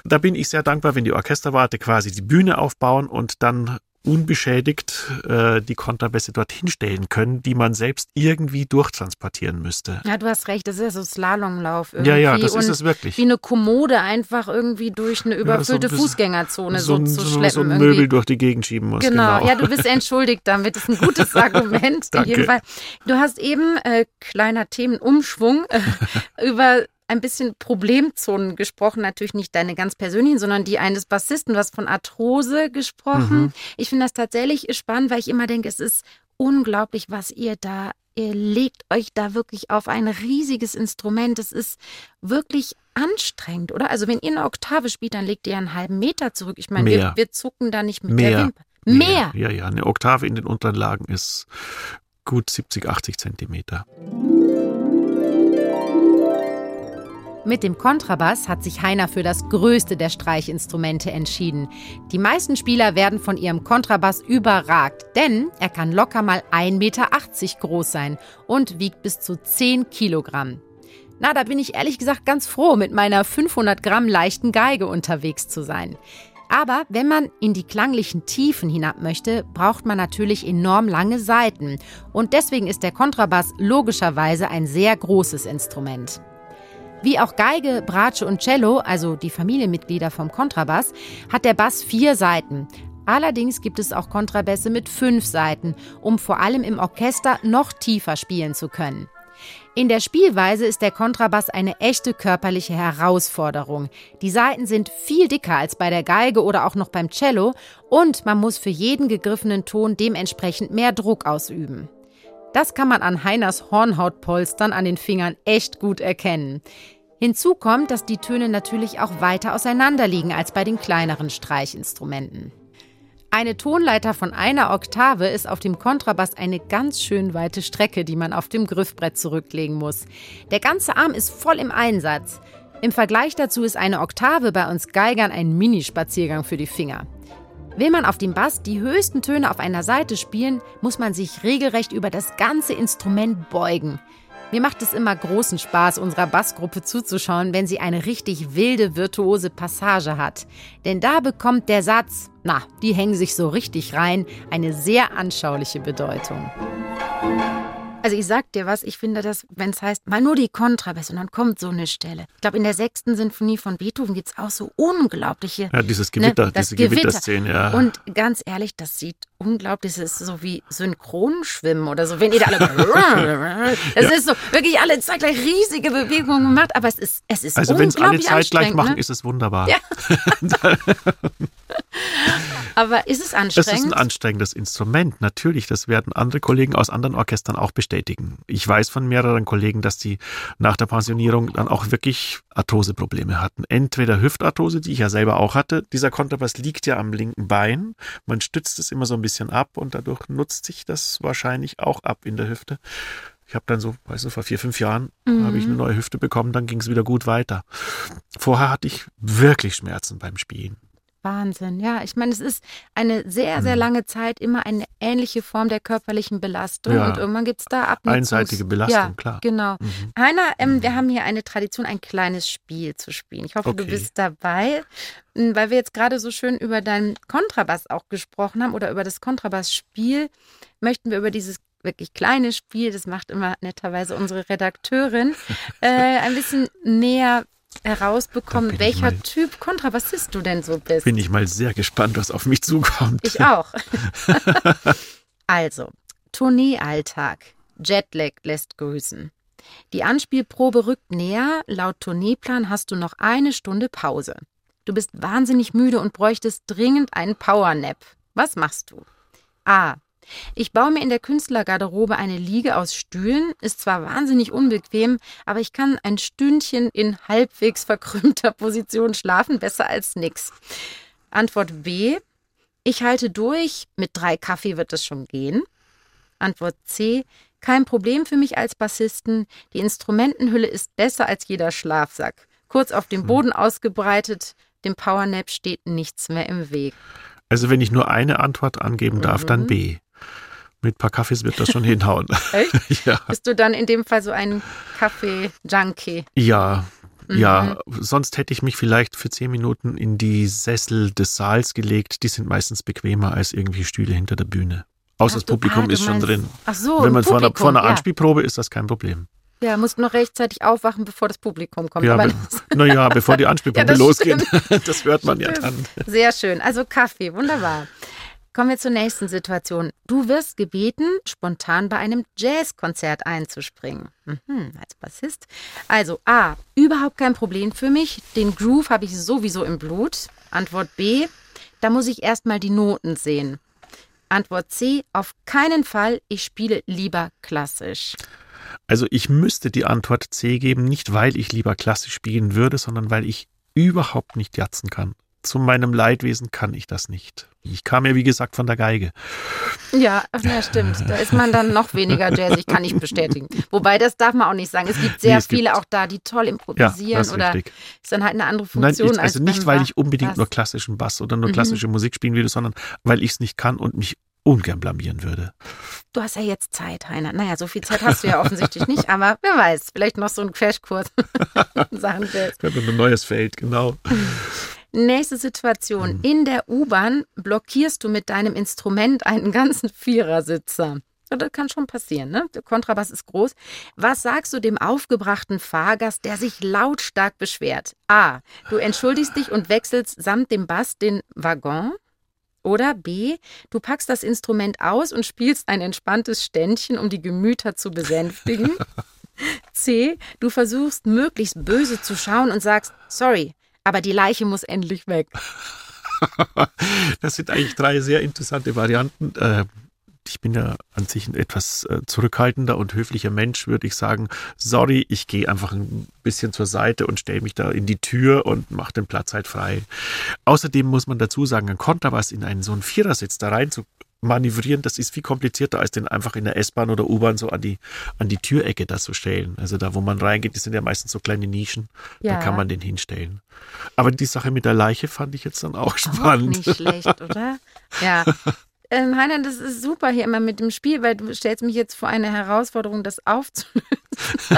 Da bin ich sehr dankbar, wenn die Orchesterwarte quasi die Bühne aufbauen und dann unbeschädigt äh, die Kontrabässe dorthin stellen können, die man selbst irgendwie durchtransportieren müsste. Ja, du hast recht, das ist ja so Slalomlauf irgendwie. Ja, ja, das ist es wirklich. Wie eine Kommode einfach irgendwie durch eine überfüllte ja, so Fußgängerzone so, so, zu schleppen. So ein irgendwie. Möbel durch die Gegend schieben muss. Genau. genau, ja, du bist entschuldigt damit. Das ist ein gutes Argument. Danke. Du hast eben, äh, kleiner Themenumschwung, äh, über ein bisschen Problemzonen gesprochen, natürlich nicht deine ganz persönlichen, sondern die eines Bassisten. Du hast von Arthrose gesprochen. Mhm. Ich finde das tatsächlich spannend, weil ich immer denke, es ist unglaublich, was ihr da, ihr legt euch da wirklich auf ein riesiges Instrument. Es ist wirklich anstrengend, oder? Also wenn ihr eine Oktave spielt, dann legt ihr einen halben Meter zurück. Ich meine, wir, wir, zucken da nicht mit Mehr. der Wimper. Mehr. Ja, ja, eine Oktave in den unteren Lagen ist gut 70, 80 Zentimeter. Mit dem Kontrabass hat sich Heiner für das größte der Streichinstrumente entschieden. Die meisten Spieler werden von ihrem Kontrabass überragt, denn er kann locker mal 1,80 Meter groß sein und wiegt bis zu 10 Kilogramm. Na, da bin ich ehrlich gesagt ganz froh, mit meiner 500 Gramm leichten Geige unterwegs zu sein. Aber wenn man in die klanglichen Tiefen hinab möchte, braucht man natürlich enorm lange Saiten. Und deswegen ist der Kontrabass logischerweise ein sehr großes Instrument. Wie auch Geige, Bratsche und Cello, also die Familienmitglieder vom Kontrabass, hat der Bass vier Seiten. Allerdings gibt es auch Kontrabässe mit fünf Seiten, um vor allem im Orchester noch tiefer spielen zu können. In der Spielweise ist der Kontrabass eine echte körperliche Herausforderung. Die Saiten sind viel dicker als bei der Geige oder auch noch beim Cello und man muss für jeden gegriffenen Ton dementsprechend mehr Druck ausüben. Das kann man an Heiners Hornhautpolstern an den Fingern echt gut erkennen. Hinzu kommt, dass die Töne natürlich auch weiter auseinander liegen als bei den kleineren Streichinstrumenten. Eine Tonleiter von einer Oktave ist auf dem Kontrabass eine ganz schön weite Strecke, die man auf dem Griffbrett zurücklegen muss. Der ganze Arm ist voll im Einsatz. Im Vergleich dazu ist eine Oktave bei uns Geigern ein Minispaziergang für die Finger. Will man auf dem Bass die höchsten Töne auf einer Seite spielen, muss man sich regelrecht über das ganze Instrument beugen. Mir macht es immer großen Spaß, unserer Bassgruppe zuzuschauen, wenn sie eine richtig wilde, virtuose Passage hat. Denn da bekommt der Satz, na, die hängen sich so richtig rein, eine sehr anschauliche Bedeutung. Also ich sag dir was, ich finde das, wenn es heißt, mal nur die Kontrabässe und dann kommt so eine Stelle. Ich glaube, in der sechsten Sinfonie von Beethoven gibt es auch so unglaubliche. Ja, dieses Gewitter, ne, diese Gewitter. Gewitterszene, ja. Und ganz ehrlich, das sieht unglaublich, das ist so wie Synchronschwimmen oder so. Wenn ihr da alle. Es ja. ist so, wirklich alle zeitgleich riesige Bewegungen macht, aber es ist, es ist Also wenn es alle zeitgleich machen, ne? ist es wunderbar. Ja. aber ist es anstrengend? Es ist ein anstrengendes Instrument, natürlich. Das werden andere Kollegen aus anderen Orchestern auch bestätigen. Ich weiß von mehreren Kollegen, dass die nach der Pensionierung dann auch wirklich Arthroseprobleme hatten. Entweder Hüftarthrose, die ich ja selber auch hatte. Dieser Kontrabass liegt ja am linken Bein. Man stützt es immer so ein bisschen ab und dadurch nutzt sich das wahrscheinlich auch ab in der Hüfte. Ich habe dann so, weißt du, vor vier, fünf Jahren mhm. habe ich eine neue Hüfte bekommen, dann ging es wieder gut weiter. Vorher hatte ich wirklich Schmerzen beim Spielen. Wahnsinn, ja. Ich meine, es ist eine sehr, sehr mhm. lange Zeit immer eine ähnliche Form der körperlichen Belastung ja. und irgendwann gibt es da Abnutzungs Einseitige Belastung, ja, klar. Genau. Mhm. Heiner, ähm, mhm. wir haben hier eine Tradition, ein kleines Spiel zu spielen. Ich hoffe, okay. du bist dabei, hm, weil wir jetzt gerade so schön über deinen Kontrabass auch gesprochen haben oder über das Kontrabassspiel, möchten wir über dieses wirklich kleine Spiel, das macht immer netterweise unsere Redakteurin, äh, ein bisschen näher herausbekommen, welcher mal, Typ Kontrabassist du denn so bist. Bin ich mal sehr gespannt, was auf mich zukommt. Ich auch. also, Tourneealltag. Jetlag lässt grüßen. Die Anspielprobe rückt näher. Laut Tourneeplan hast du noch eine Stunde Pause. Du bist wahnsinnig müde und bräuchtest dringend einen Powernap. Was machst du? A. Ich baue mir in der Künstlergarderobe eine Liege aus Stühlen, ist zwar wahnsinnig unbequem, aber ich kann ein Stündchen in halbwegs verkrümmter Position schlafen, besser als nix. Antwort B. Ich halte durch, mit drei Kaffee wird es schon gehen. Antwort C. Kein Problem für mich als Bassisten. Die Instrumentenhülle ist besser als jeder Schlafsack. Kurz auf dem hm. Boden ausgebreitet, dem Powernap steht nichts mehr im Weg. Also wenn ich nur eine Antwort angeben darf, mhm. dann B mit ein paar Kaffees wird das schon hinhauen. Echt? ja. Bist du dann in dem Fall so ein Kaffee-Junkie? Ja, Ja, sonst hätte ich mich vielleicht für zehn Minuten in die Sessel des Saals gelegt. Die sind meistens bequemer als irgendwie Stühle hinter der Bühne. Außer das du- Publikum ah, ist schon drin. Ach so, Wenn man vor einer, vor einer ja. Anspielprobe ist das kein Problem. Ja, musst noch rechtzeitig aufwachen, bevor das Publikum kommt. Ja, be naja, bevor die Anspielprobe Ja, das losgeht. Das hört man ja Stimmt. dann. Sehr schön. Also Kaffee, wunderbar. Kommen wir zur nächsten Situation. Du wirst gebeten, spontan bei einem Jazzkonzert einzuspringen. Mhm, als Bassist. Also A, überhaupt kein Problem für mich. Den Groove habe ich sowieso im Blut. Antwort B, da muss ich erstmal die Noten sehen. Antwort C, auf keinen Fall, ich spiele lieber klassisch. Also ich müsste die Antwort C geben, nicht weil ich lieber klassisch spielen würde, sondern weil ich überhaupt nicht jatzen kann. Zu meinem Leidwesen kann ich das nicht. Ich kam ja, wie gesagt, von der Geige. Ja, ja, stimmt. Da ist man dann noch weniger jazzig, kann ich bestätigen. Wobei, das darf man auch nicht sagen. Es gibt sehr Nee, es gibt- viele auch da, die toll Ja, improvisieren das ist oder richtig. ist dann halt eine andere Nein, Funktion. ich, also als nicht, weil ich unbedingt Bass. nur klassischen Bass oder nur Mhm. klassische Musik spielen würde, sondern weil ich es nicht kann und mich ungern blamieren würde. Du hast ja jetzt Zeit, Heiner. Naja, so viel Zeit hast du ja offensichtlich nicht, aber wer weiß, vielleicht noch so ein Crashkurs Sachen Jazz. Ja, ein neues Feld, genau. Nächste Situation. In der U-Bahn blockierst du mit deinem Instrument einen ganzen Vierersitzer. Das kann schon passieren, ne? Der Kontrabass ist groß. Was sagst du dem aufgebrachten Fahrgast, der sich lautstark beschwert? A. Du entschuldigst dich und wechselst samt dem Bass den Waggon. Oder B. Du packst das Instrument aus und spielst ein entspanntes Ständchen, um die Gemüter zu besänftigen. C. Du versuchst möglichst böse zu schauen und sagst, sorry, aber die Leiche muss endlich weg. Das sind eigentlich drei sehr interessante Varianten. Äh, Ich bin ja an sich ein etwas äh, zurückhaltender und höflicher Mensch, würde ich sagen. Sorry, ich gehe einfach ein bisschen zur Seite und stelle mich da in die Tür und mache den Platz halt frei. Außerdem muss man dazu sagen, ein Kontrabass in einen so einen Vierersitz da rein zu manövrieren, das ist viel komplizierter, als den einfach in der S-Bahn oder U-Bahn so an die, an die Türecke da zu stellen. Also da, wo man reingeht, das sind ja meistens so kleine Nischen, Ja. da kann man den hinstellen. Aber die Sache mit der Leiche fand ich jetzt dann auch Auch spannend. nicht schlecht, oder? Ja. Ähm, Heiner, das ist super hier immer mit dem Spiel, weil du stellst mich jetzt vor eine Herausforderung, das aufzulösen.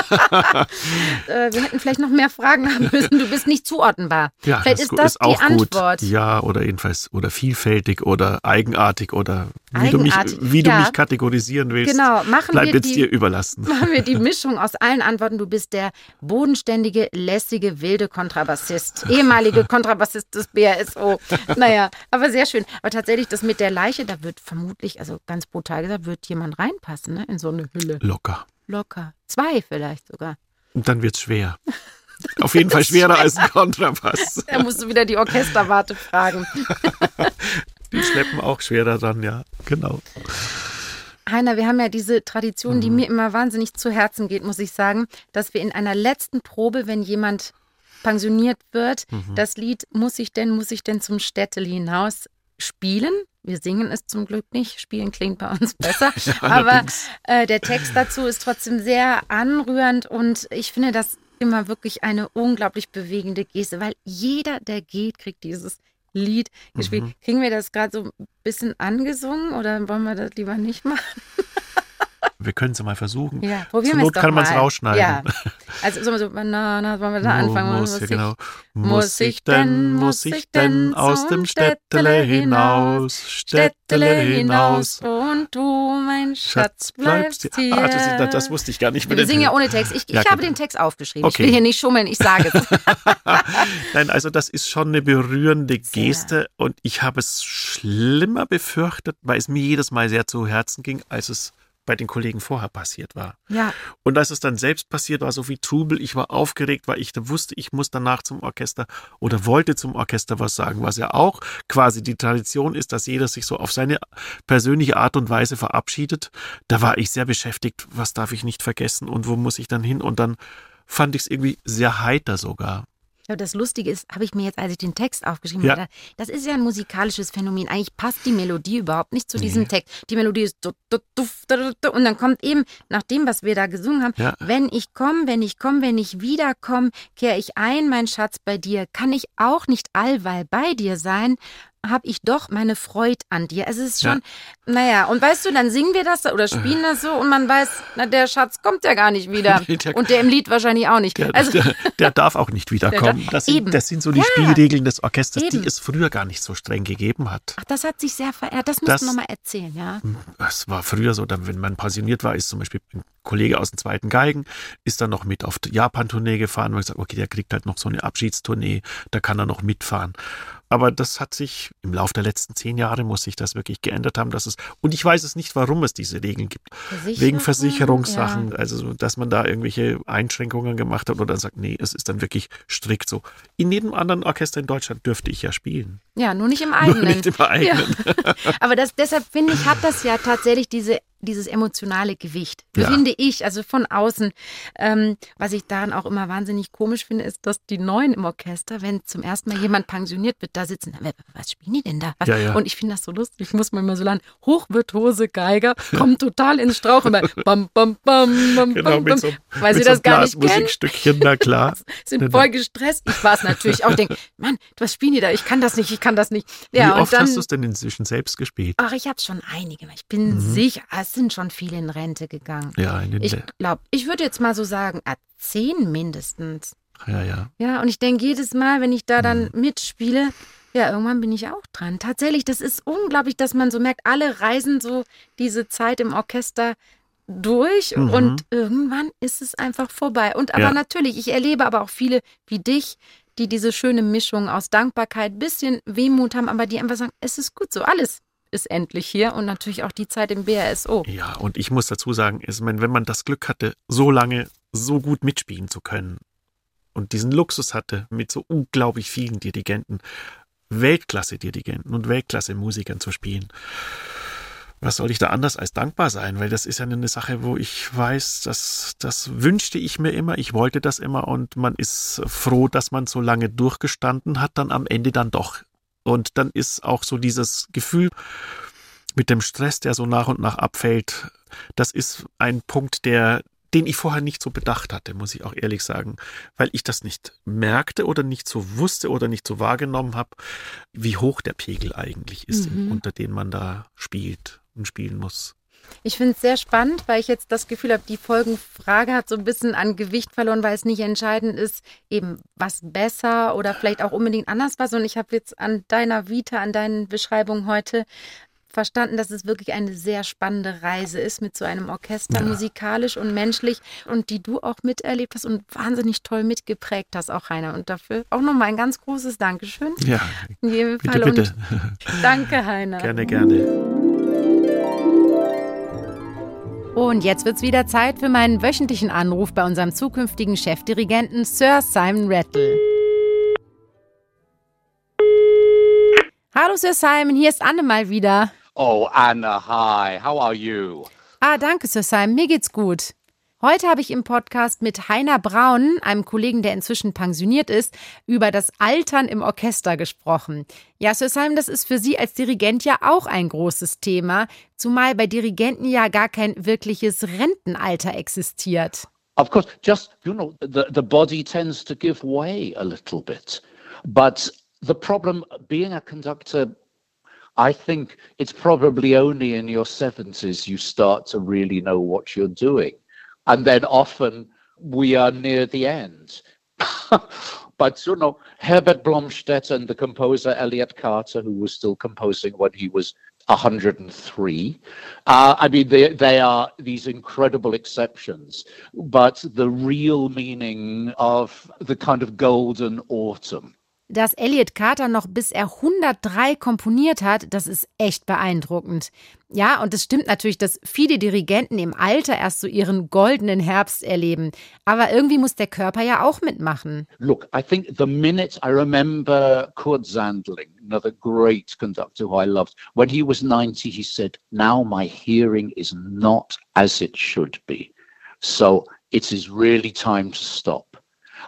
äh, wir hätten vielleicht noch mehr Fragen haben müssen. Du bist nicht zuordnenbar. Ja, vielleicht ist gu- das die auch gut. Antwort. Ja, oder jedenfalls, oder vielfältig oder eigenartig oder wie, du mich, wie du ja. mich kategorisieren willst. Genau, machen Bleibt wir jetzt die, dir überlassen. machen wir die Mischung aus allen Antworten. Du bist der bodenständige, lässige, wilde Kontrabassist. Ehemalige Kontrabassist des BRSO. Naja, aber sehr schön. Aber tatsächlich, das mit der Leiche, da wird vermutlich, also ganz brutal gesagt, wird jemand reinpassen, ne? In so eine Hülle. Locker. Locker. Zwei vielleicht sogar. Und dann wird's schwer. Auf jeden Fall schwerer als ein Kontrabass. Da musst du wieder die Orchesterwarte fragen. Die schleppen auch schwerer dran, ja. Genau. Heiner, wir haben ja diese Tradition, Mhm. die mir immer wahnsinnig zu Herzen geht, muss ich sagen, dass wir in einer letzten Probe, wenn jemand pensioniert wird, Mhm. das Lied Muss ich denn, muss ich denn zum Städtel hinaus spielen. Wir singen es zum Glück nicht. Spielen klingt bei uns besser. Aber äh, der Text dazu ist trotzdem sehr anrührend und ich finde das immer wirklich eine unglaublich bewegende Geste, weil jeder, der geht, kriegt dieses Lied gespielt. Mhm. Kriegen wir das gerade so ein bisschen angesungen oder wollen wir das lieber nicht machen? Wir können es mal versuchen. Ja, probieren Zur Not kann man es rausschneiden. Ja. Also so, na, na, wollen wir da anfangen? Muss, Muss ja, ich- genau. Muss ich denn, muss ich denn aus dem Städtele hinaus, Städtele hinaus, und du, mein Schatz, bleibst hier. Ah, das, ist- das wusste ich gar nicht. wir den singen ja Tönen. ohne Text. Ich, Ja, ich habe genau. den Text aufgeschrieben. Ich Okay. will hier nicht schummeln, ich sage es. Nein, also das ist schon eine berührende Sehr. Geste und ich habe es schlimmer befürchtet, weil es mir jedes Mal sehr zu Herzen ging, als es bei den Kollegen vorher passiert war. ja, Und als es dann selbst passiert war, so wie Trubel, ich war aufgeregt, weil ich wusste, ich muss danach zum Orchester oder wollte zum Orchester was sagen, was ja auch quasi die Tradition ist, dass jeder sich so auf seine persönliche Art und Weise verabschiedet. Da war ich sehr beschäftigt, was darf ich nicht vergessen und wo muss ich dann hin? Und dann fand ich es irgendwie sehr heiter sogar. Ja, das Lustige ist, habe ich mir jetzt, als ich den Text aufgeschrieben Ja. habe, das ist ja ein musikalisches Phänomen. Eigentlich passt die Melodie überhaupt nicht zu diesem Nee. Text. Die Melodie ist du, du, du, und dann kommt eben, nach dem, was wir da gesungen haben, Ja. wenn ich komme, wenn ich komme, wenn ich wiederkomme, kehre ich ein, mein Schatz, bei dir. Kann ich auch nicht allweil bei dir sein? Habe ich doch meine Freude an dir. Es ist schon, ja. naja, und weißt du, dann singen wir das oder spielen das so und man weiß, na, der Schatz kommt ja gar nicht wieder. der, und der im Lied wahrscheinlich auch nicht. Der, also, der, der darf auch nicht wiederkommen. Das sind, das sind so die ja. Spielregeln des Orchesters, eben. die es früher gar nicht so streng gegeben hat. Ach, das hat sich sehr verändert. Das musst das, du nochmal erzählen, ja. Es war früher so, dann, wenn man pensioniert war, ist zum Beispiel ein Kollege aus dem zweiten Geigen, ist dann noch mit auf Japan-Tournee gefahren, weil ich gesagt, okay, der kriegt halt noch so eine Abschiedstournee, da kann er noch mitfahren. Aber das hat sich im Laufe der letzten zehn Jahre muss sich das wirklich geändert haben, dass es und ich weiß es nicht, warum es diese Regeln gibt. Wegen Versicherungssachen, ja. also dass man da irgendwelche Einschränkungen gemacht hat oder sagt, nee, es ist dann wirklich strikt so. In jedem anderen Orchester in Deutschland dürfte ich ja spielen. Ja, nur nicht im eigenen. Nur nicht im eigenen. Ja. Aber das, deshalb finde ich, hat das ja tatsächlich diese dieses emotionale Gewicht, ja. finde ich, also von außen. Ähm, was ich daran auch immer wahnsinnig komisch finde, ist, dass die Neuen im Orchester, wenn zum ersten Mal jemand pensioniert wird, da sitzen, was spielen die denn da? Ja, ja. Und ich finde das so lustig, ich muss mal immer so lang, hochvirtuose Geiger, kommen total ins Strauch, immer bam, bam, bam, bam, genau, bam, bam, so, weil sie so das gar nicht kennen. na klar. sind voll gestresst. Ich war es natürlich auch, denke, Mann, was spielen die da? Ich kann das nicht, ich kann das nicht. Ja, Wie oft dann, hast du es denn inzwischen selbst gespielt? Ach, ich habe schon einige. Ich bin mhm. sicher, es sind schon viele in Rente gegangen. Ja, in den Ich glaube, ich würde jetzt mal so sagen, ah, zehn mindestens. Ja, ja. Ja, und ich denke jedes Mal, wenn ich da dann mhm. mitspiele, ja, irgendwann bin ich auch dran. Tatsächlich, das ist unglaublich, dass man so merkt, alle reisen so diese Zeit im Orchester durch mhm. und irgendwann ist es einfach vorbei. Und aber ja. natürlich, ich erlebe aber auch viele wie dich, die diese schöne Mischung aus Dankbarkeit, bisschen Wehmut haben, aber die einfach sagen, es ist gut so, alles ist endlich hier und natürlich auch die Zeit im BRSO. Ja, und ich muss dazu sagen, ist, wenn man das Glück hatte, so lange so gut mitspielen zu können und diesen Luxus hatte, mit so unglaublich vielen Dirigenten, Weltklasse-Dirigenten und Weltklasse-Musikern zu spielen. Was soll ich da anders als dankbar sein? Weil das ist ja eine Sache, wo ich weiß, dass das wünschte ich mir immer, ich wollte das immer und man ist froh, dass man so lange durchgestanden hat, dann am Ende dann doch und dann ist auch so dieses Gefühl mit dem Stress, der so nach und nach abfällt, das ist ein Punkt, der, den ich vorher nicht so bedacht hatte, muss ich auch ehrlich sagen, weil ich das nicht merkte oder nicht so wusste oder nicht so wahrgenommen habe, wie hoch der Pegel eigentlich ist, mhm. unter dem man da spielt und spielen muss. Ich finde es sehr spannend, weil ich jetzt das Gefühl habe, die Folgenfrage hat so ein bisschen an Gewicht verloren, weil es nicht entscheidend ist, eben was besser oder vielleicht auch unbedingt anders war, sondern ich habe jetzt an deiner Vita, an deinen Beschreibungen heute verstanden, dass es wirklich eine sehr spannende Reise ist mit so einem Orchester, ja. musikalisch und menschlich und die du auch miterlebt hast und wahnsinnig toll mitgeprägt hast, auch Heiner. Und dafür auch nochmal ein ganz großes Dankeschön. Ja, in jedem bitte, Fall. Bitte. danke, Heiner. Gerne, gerne. Und jetzt wird's wieder Zeit für meinen wöchentlichen Anruf bei unserem zukünftigen Chefdirigenten Sir Simon Rattle. Hallo Sir Simon, hier ist Anne mal wieder. Oh, Anne, hi. How are you? Ah, danke Sir Simon, mir geht's gut. Heute habe ich im Podcast mit Heiner Braun, einem Kollegen, der inzwischen pensioniert ist, über das Altern im Orchester gesprochen. Ja, Simon, das ist für Sie als Dirigent ja auch ein großes Thema, zumal bei Dirigenten ja gar kein wirkliches Rentenalter existiert. Of course, just, you know, the, the body tends to give way a little bit. But the problem being a conductor I think it's probably only in your 70s you start to really know what you're doing. And then often we are near the end. but you know, Herbert Blomstedt and the composer Elliot Carter, who was still composing when he was 103. Uh, I mean, they, they are these incredible exceptions, but the real meaning of the kind of golden autumn Dass Elliot Carter noch bis er 103 komponiert hat, das ist echt beeindruckend. Ja, und es stimmt natürlich, dass viele Dirigenten im Alter erst so ihren goldenen Herbst erleben. Aber irgendwie muss der Körper ja auch mitmachen. Look, I think the minute I remember Kurt Sandling, another great conductor who I loved, when he was 90, he said, Now my hearing is not as it should be. So it is really time to stop.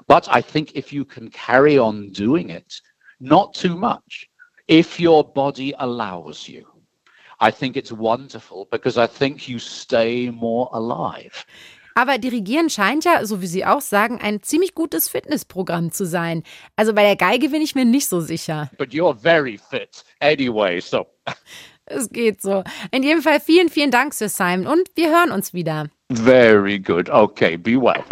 But I think if you can carry on doing it, not too much, if your body allows you, I think it's wonderful because I think you stay more alive. Aber Dirigieren scheint ja, so wie Sie auch sagen, ein ziemlich gutes Fitnessprogramm zu sein. Also bei der Geige bin ich mir nicht so sicher. But you're very fit anyway, so. Es geht so. In jedem Fall vielen, vielen Dank, Sir Simon, und wir hören uns wieder. Very good. Okay, be well.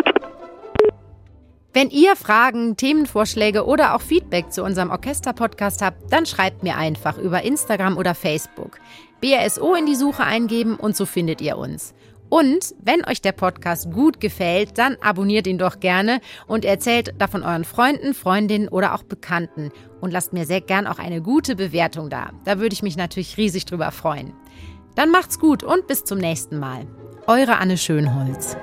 Wenn ihr Fragen, Themenvorschläge oder auch Feedback zu unserem Orchester-Podcast habt, dann schreibt mir einfach über Instagram oder Facebook. BRSO in die Suche eingeben und so findet ihr uns. Und wenn euch der Podcast gut gefällt, dann abonniert ihn doch gerne und erzählt davon euren Freunden, Freundinnen oder auch Bekannten. Und lasst mir sehr gern auch eine gute Bewertung da. Da würde ich mich natürlich riesig drüber freuen. Dann macht's gut und bis zum nächsten Mal. Eure Anne Schönholz.